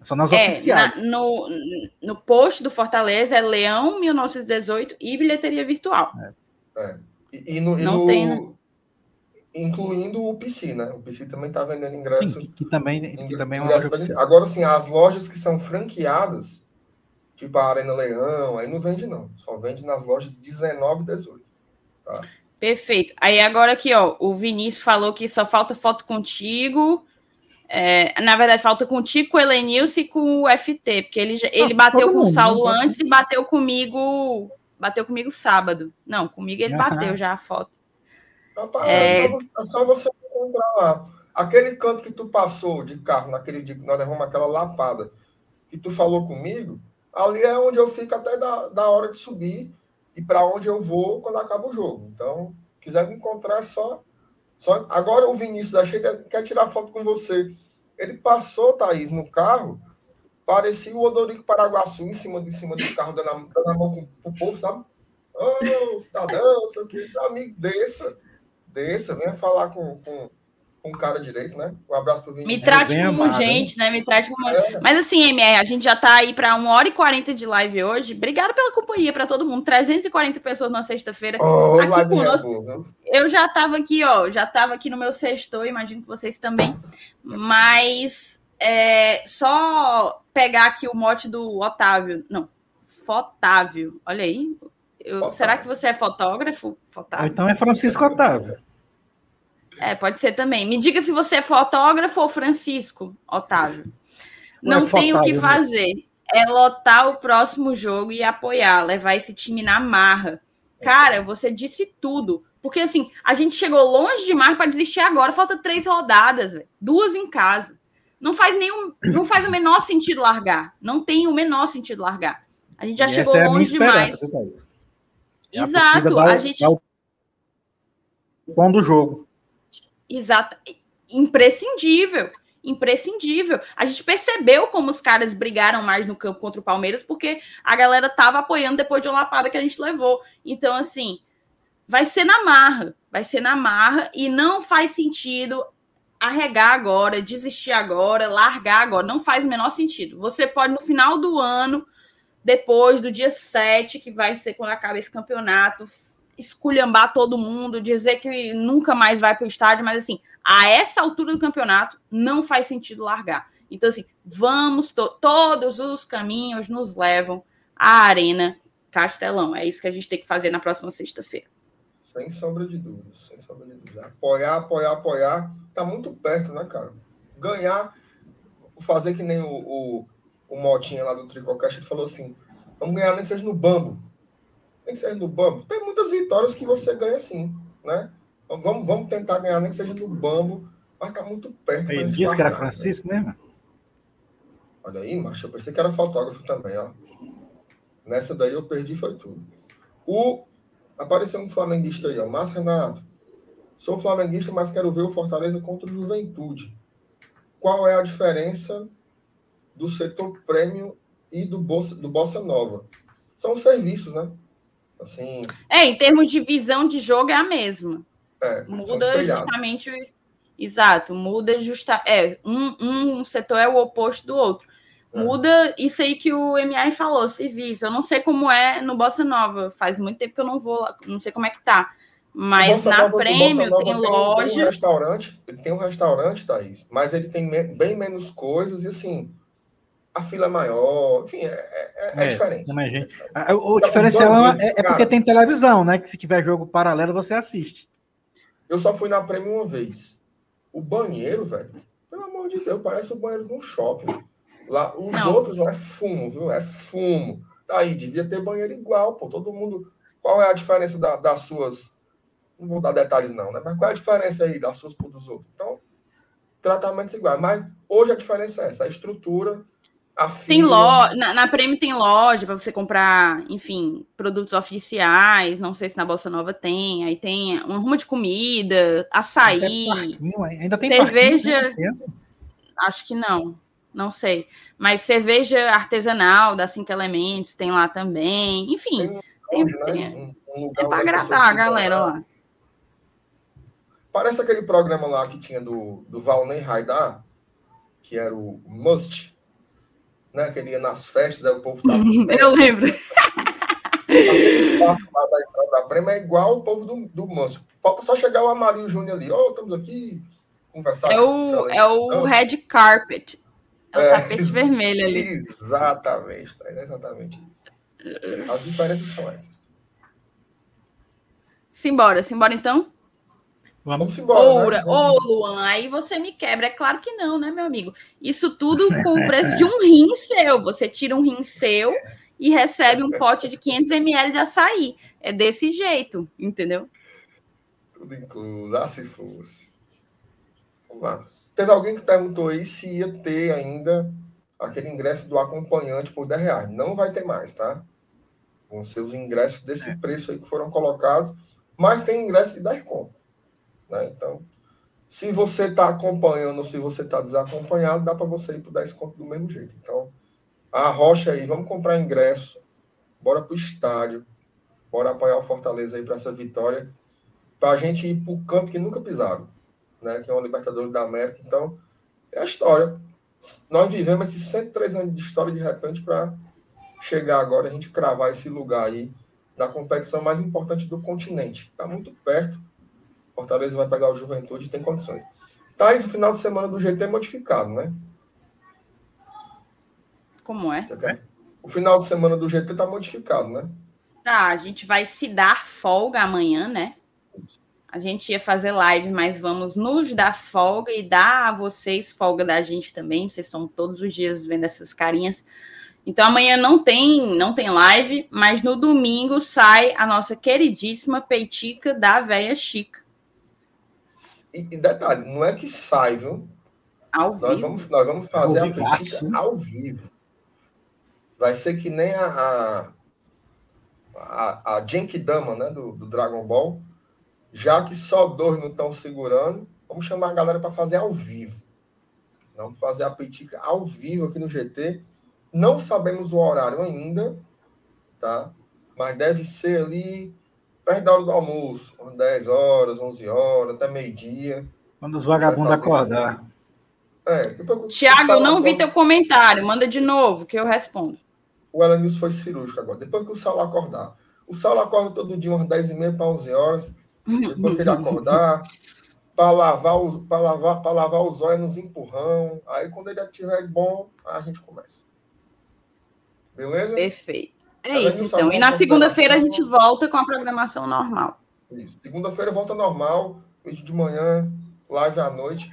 Só nas é, oficiais. Na, no, no post do Fortaleza é Leão 1918 e bilheteria virtual. É. é. E, e, no, não no, tem, né? Incluindo o PC, né? O PC também está vendendo ingresso. Sim, que, também, que também é uma loja Agora, sim, as lojas que são franqueadas, tipo a Arena Leão, aí não vende, não. Só vende nas lojas 19 e 18. Tá? Perfeito. Aí agora aqui, ó, o Vinícius falou que só falta foto contigo é, na verdade, falta contigo, com o Elenilson e com o FT, porque ele, ele ah, bateu com o Saulo né? antes e bateu comigo. Bateu comigo sábado. Não, comigo ele bateu já a foto. Rapaz, é... É, só você, é só você encontrar lá. Aquele canto que tu passou de carro naquele dia que nós levamos aquela lapada, que tu falou comigo, ali é onde eu fico até da, da hora de subir e para onde eu vou quando acaba o jogo. Então, quiser me encontrar, é só só, agora o Vinícius que quer tirar foto com você. Ele passou, Thaís, no carro, parecia o Odorico Paraguaçu em cima de cima do carro, dando a, dando a mão pro, povo, sabe? Ô, oh, cidadão, não sei o que. Amigo, desça, desça, venha falar com, com, com o cara direito, né? Um abraço pro Vinícius. Me trate como amado, gente, né? Me trate como. É. Mas assim, MR, a gente já tá aí para uma hora e quarenta de live hoje. Obrigada pela companhia para todo mundo. 340 pessoas na sexta-feira. Oh, aqui conosco. Eu já tava aqui, ó. Já tava aqui no meu sexto, imagino que vocês também. Mas é, só pegar aqui o mote do Otávio. Não, Fotávio. Olha aí. Eu, será que você é fotógrafo? Fotávio. Então é Francisco Otávio. É, pode ser também. Me diga se você é fotógrafo ou Francisco, Otávio. Não, Não é tem o que né? fazer. É lotar o próximo jogo e apoiar, levar esse time na marra. Cara, você disse tudo. Porque assim, a gente chegou longe demais para desistir agora. Falta três rodadas, véio. duas em casa. Não faz nenhum, não faz o menor sentido largar. Não tem o menor sentido largar. A gente já e chegou é longe demais. Exato. A, a gente. Dá o tom do jogo. Exato. Imprescindível. Imprescindível. A gente percebeu como os caras brigaram mais no campo contra o Palmeiras, porque a galera tava apoiando depois de uma lapada que a gente levou. Então, assim, vai ser na marra. Vai ser na marra e não faz sentido arregar agora, desistir agora, largar agora. Não faz o menor sentido. Você pode, no final do ano, depois do dia 7, que vai ser quando acaba esse campeonato, esculhambar todo mundo, dizer que nunca mais vai para o estádio, mas assim, a essa altura do campeonato não faz sentido largar. Então, assim, vamos, to todos os caminhos nos levam à Arena Castelão. É isso que a gente tem que fazer na próxima sexta-feira. Sem sombra de dúvidas, sem sombra de dúvidas. Apoiar, apoiar, apoiar. Tá muito perto, né, cara? Ganhar, fazer que nem o, o, o Motinha lá do Tricocast, ele falou assim: vamos ganhar nem seja no bambo nem que seja no bambo. Tem muitas vitórias que você ganha sim, né? Então, vamos, vamos tentar ganhar, nem que seja no bambo, vai ficar muito perto. Ele disse que era Francisco né? mesmo? Olha aí, macho, eu pensei que era fotógrafo também, ó. Nessa daí eu perdi, foi tudo. O... Apareceu um flamenguista aí, ó. Márcio Renato. Sou flamenguista, mas quero ver o Fortaleza contra o Juventude. Qual é a diferença do setor prêmio e do Bossa, do Bossa Nova? São serviços, né? Assim, é, em termos de visão de jogo é a mesma. É, muda justamente. Exato, muda justa. É, um, um setor é o oposto do outro. É. Muda isso aí que o MI falou, serviço. Eu não sei como é no Bossa Nova. Faz muito tempo que eu não vou lá, não sei como é que tá. Mas na Nova, Prêmio tem, tem loja. Tem um restaurante, ele tem um restaurante, Thaís, mas ele tem bem menos coisas e assim a fila é maior, enfim, é, é, é, é diferente. Mas, gente, o, o diferencial é, é, porque tem televisão, né? Que se tiver jogo paralelo, você assiste. Eu só fui na Prêmio uma vez. O banheiro, velho, pelo amor de Deus, parece o banheiro de um shopping. Lá, os não. outros não é fumo, viu? É fumo. Daí, devia ter banheiro igual, pô. Todo mundo. Qual é a diferença da, das suas. Não vou dar detalhes, não, né? Mas qual é a diferença aí das suas por dos outros? Então, tratamentos iguais. Mas hoje a diferença é essa, a estrutura tem loja, na, na Prêmio tem loja para você comprar, enfim, produtos oficiais. Não sei se na Bolsa Nova tem. Aí tem uma ruma de comida, açaí, ainda tem cerveja. Acho que não, não sei. Mas cerveja artesanal da Cinco Elementos tem lá também. Enfim, tem, tem, né? tem, um, um é para agradar a galera lá. Parece aquele programa lá que tinha do, do Valnei Raidar, que era o Must, né? Que ele ia nas festas, aí o povo tava. Eu lembro. Aquele espaço lá da entrada da Prema é igual o povo do, do Must. Falta só chegar o Amarillo Júnior ali. Ô, oh, estamos aqui conversar. É o, é o Red Carpet. É o é, tapete vermelho ali. Exatamente, tá? exatamente isso. As diferenças são essas. Simbora, simbora então? Vamos embora. Oura, né? Ô, Luan, aí você me quebra. É claro que não, né, meu amigo? Isso tudo com o preço de um rim seu. Você tira um rim seu e recebe um pote de 500 ml de açaí. É desse jeito, entendeu? Tudo incluso. Ah, se fosse. Vamos lá. Teve alguém que perguntou aí se ia ter ainda aquele ingresso do acompanhante por 10 reais. Não vai ter mais, tá? Vão ser os ingressos desse é. preço aí que foram colocados, mas tem ingresso de 10 conto. Né? Então, se você está acompanhando ou se você está desacompanhado, dá para você ir para 10 conto do mesmo jeito. Então, a rocha aí, vamos comprar ingresso, bora para o estádio, bora apoiar o Fortaleza aí para essa vitória, para a gente ir para o campo que nunca pisaram, né? que é o Libertadores da América. Então, é a história. Nós vivemos esses 103 anos de história de repente para chegar agora, a gente cravar esse lugar aí na competição mais importante do continente. Está muito perto Fortaleza vai pegar o Juventude e tem condições. Thaís, o final de semana do GT é modificado, né? Como é? O final de semana do GT tá modificado, né? Tá, a gente vai se dar folga amanhã, né? A gente ia fazer live, mas vamos nos dar folga e dar a vocês folga da gente também. Vocês estão todos os dias vendo essas carinhas. Então amanhã não tem, não tem live, mas no domingo sai a nossa queridíssima peitica da véia Chica. E, e, detalhe, não é que sai, viu? Ao nós vivo. Vamos, nós vamos fazer a pesquisa ao vivo. Vai ser que nem a, a, a, a Genkidama, né, do, do Dragon Ball. Já que só dois não estão segurando, vamos chamar a galera para fazer ao vivo. Vamos fazer a petica ao vivo aqui no GT. Não sabemos o horário ainda, tá? Mas deve ser ali perto da hora do almoço, 10 horas, 11 horas, até meio-dia. Quando os vagabundos acordar. É, Tiago, não vi teu comentário. Manda de novo, que eu respondo. O Elenilson foi cirúrgico agora. Depois que o Saulo acordar. O Saulo acorda todo dia umas 10 e meia para 11 horas. Depois que ele acordar, para lavar, os, lavar, lavar os olhos nos empurrão. Aí, quando ele estiver bom, a gente começa. Beleza? Perfeito. É isso, então. E na segunda-feira a gente volta com a programação normal. Segunda-feira volta normal, vídeo de manhã, live à noite.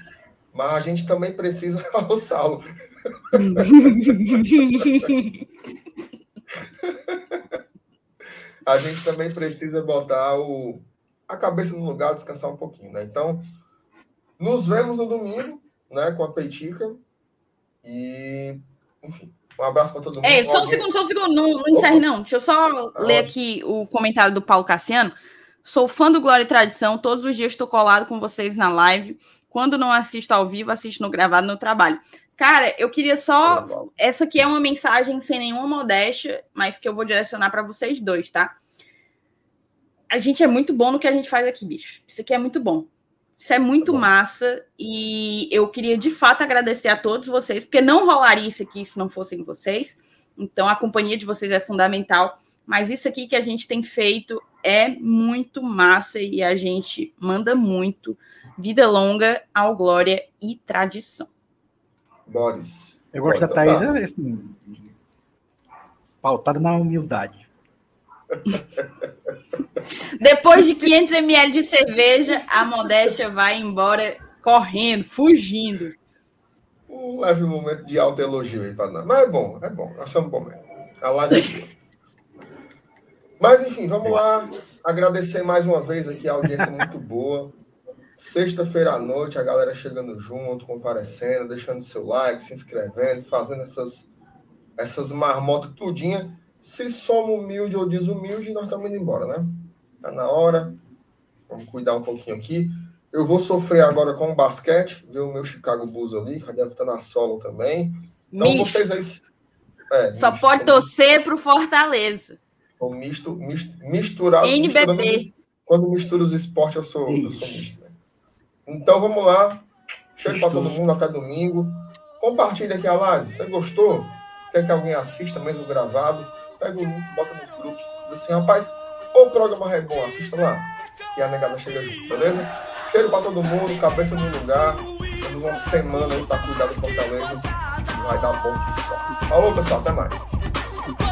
Mas a gente também precisa almoçá-lo. a gente também precisa botar o, a cabeça no lugar, descansar um pouquinho, né? Então, nos vemos no domingo, né, com a Peitica. E, enfim, um abraço para todo mundo. É, só um segundo, só um segundo, não, não encerre não. Deixa eu só ah, ler aqui o comentário do Paulo Cassiano. Sou fã do Glória e Tradição, todos os dias estou colado com vocês na live. Quando não assisto ao vivo, assisto no gravado no trabalho. Cara, eu queria só. Essa aqui é uma mensagem sem nenhuma modéstia, mas que eu vou direcionar para vocês dois, tá? A gente é muito bom no que a gente faz aqui, bicho. Isso aqui é muito bom. Isso é muito tá massa e eu queria de fato agradecer a todos vocês, porque não rolaria isso aqui se não fossem vocês. Então a companhia de vocês é fundamental, mas isso aqui que a gente tem feito é muito massa e a gente manda muito. Vida longa ao glória e tradição. Boris. Eu gosto da Thaís, é assim, pautada na humildade. Depois de 500 ml de cerveja, a modéstia vai embora correndo, fugindo. Um leve momento de alto elogio aí para nós. Mas é bom, é bom. Nós somos bom mesmo. A live é Mas, enfim, vamos lá. Agradecer mais uma vez aqui a audiência muito boa. Sexta-feira à noite, a galera chegando junto, comparecendo, deixando seu like, se inscrevendo, fazendo essas, essas marmotas tudinha. Se somos humilde ou desumilde, nós estamos indo embora, né? Tá na hora. Vamos cuidar um pouquinho aqui. Eu vou sofrer agora com o basquete, ver o meu Chicago Bulls ali, que deve estar na solo também. Então, misto. vocês aí. É, Só misto, pode torcer para o Fortaleza. O misto, misto, misturado. NBB. Quando misturo os esportes, eu sou, eu sou misto. Né? Então vamos lá. Cheiro para todo mundo até domingo. Compartilha aqui a live. Você gostou? Quer que alguém assista mesmo gravado? Pega o link, bota nos grupos. Diz assim, rapaz, o programa é bom, assista lá. E a negada chega junto, beleza? Cheiro para todo mundo, cabeça no lugar. Temos uma semana aí para cuidar do Fortaleza. Vai dar bom que só. Falou, pessoal. Até mais.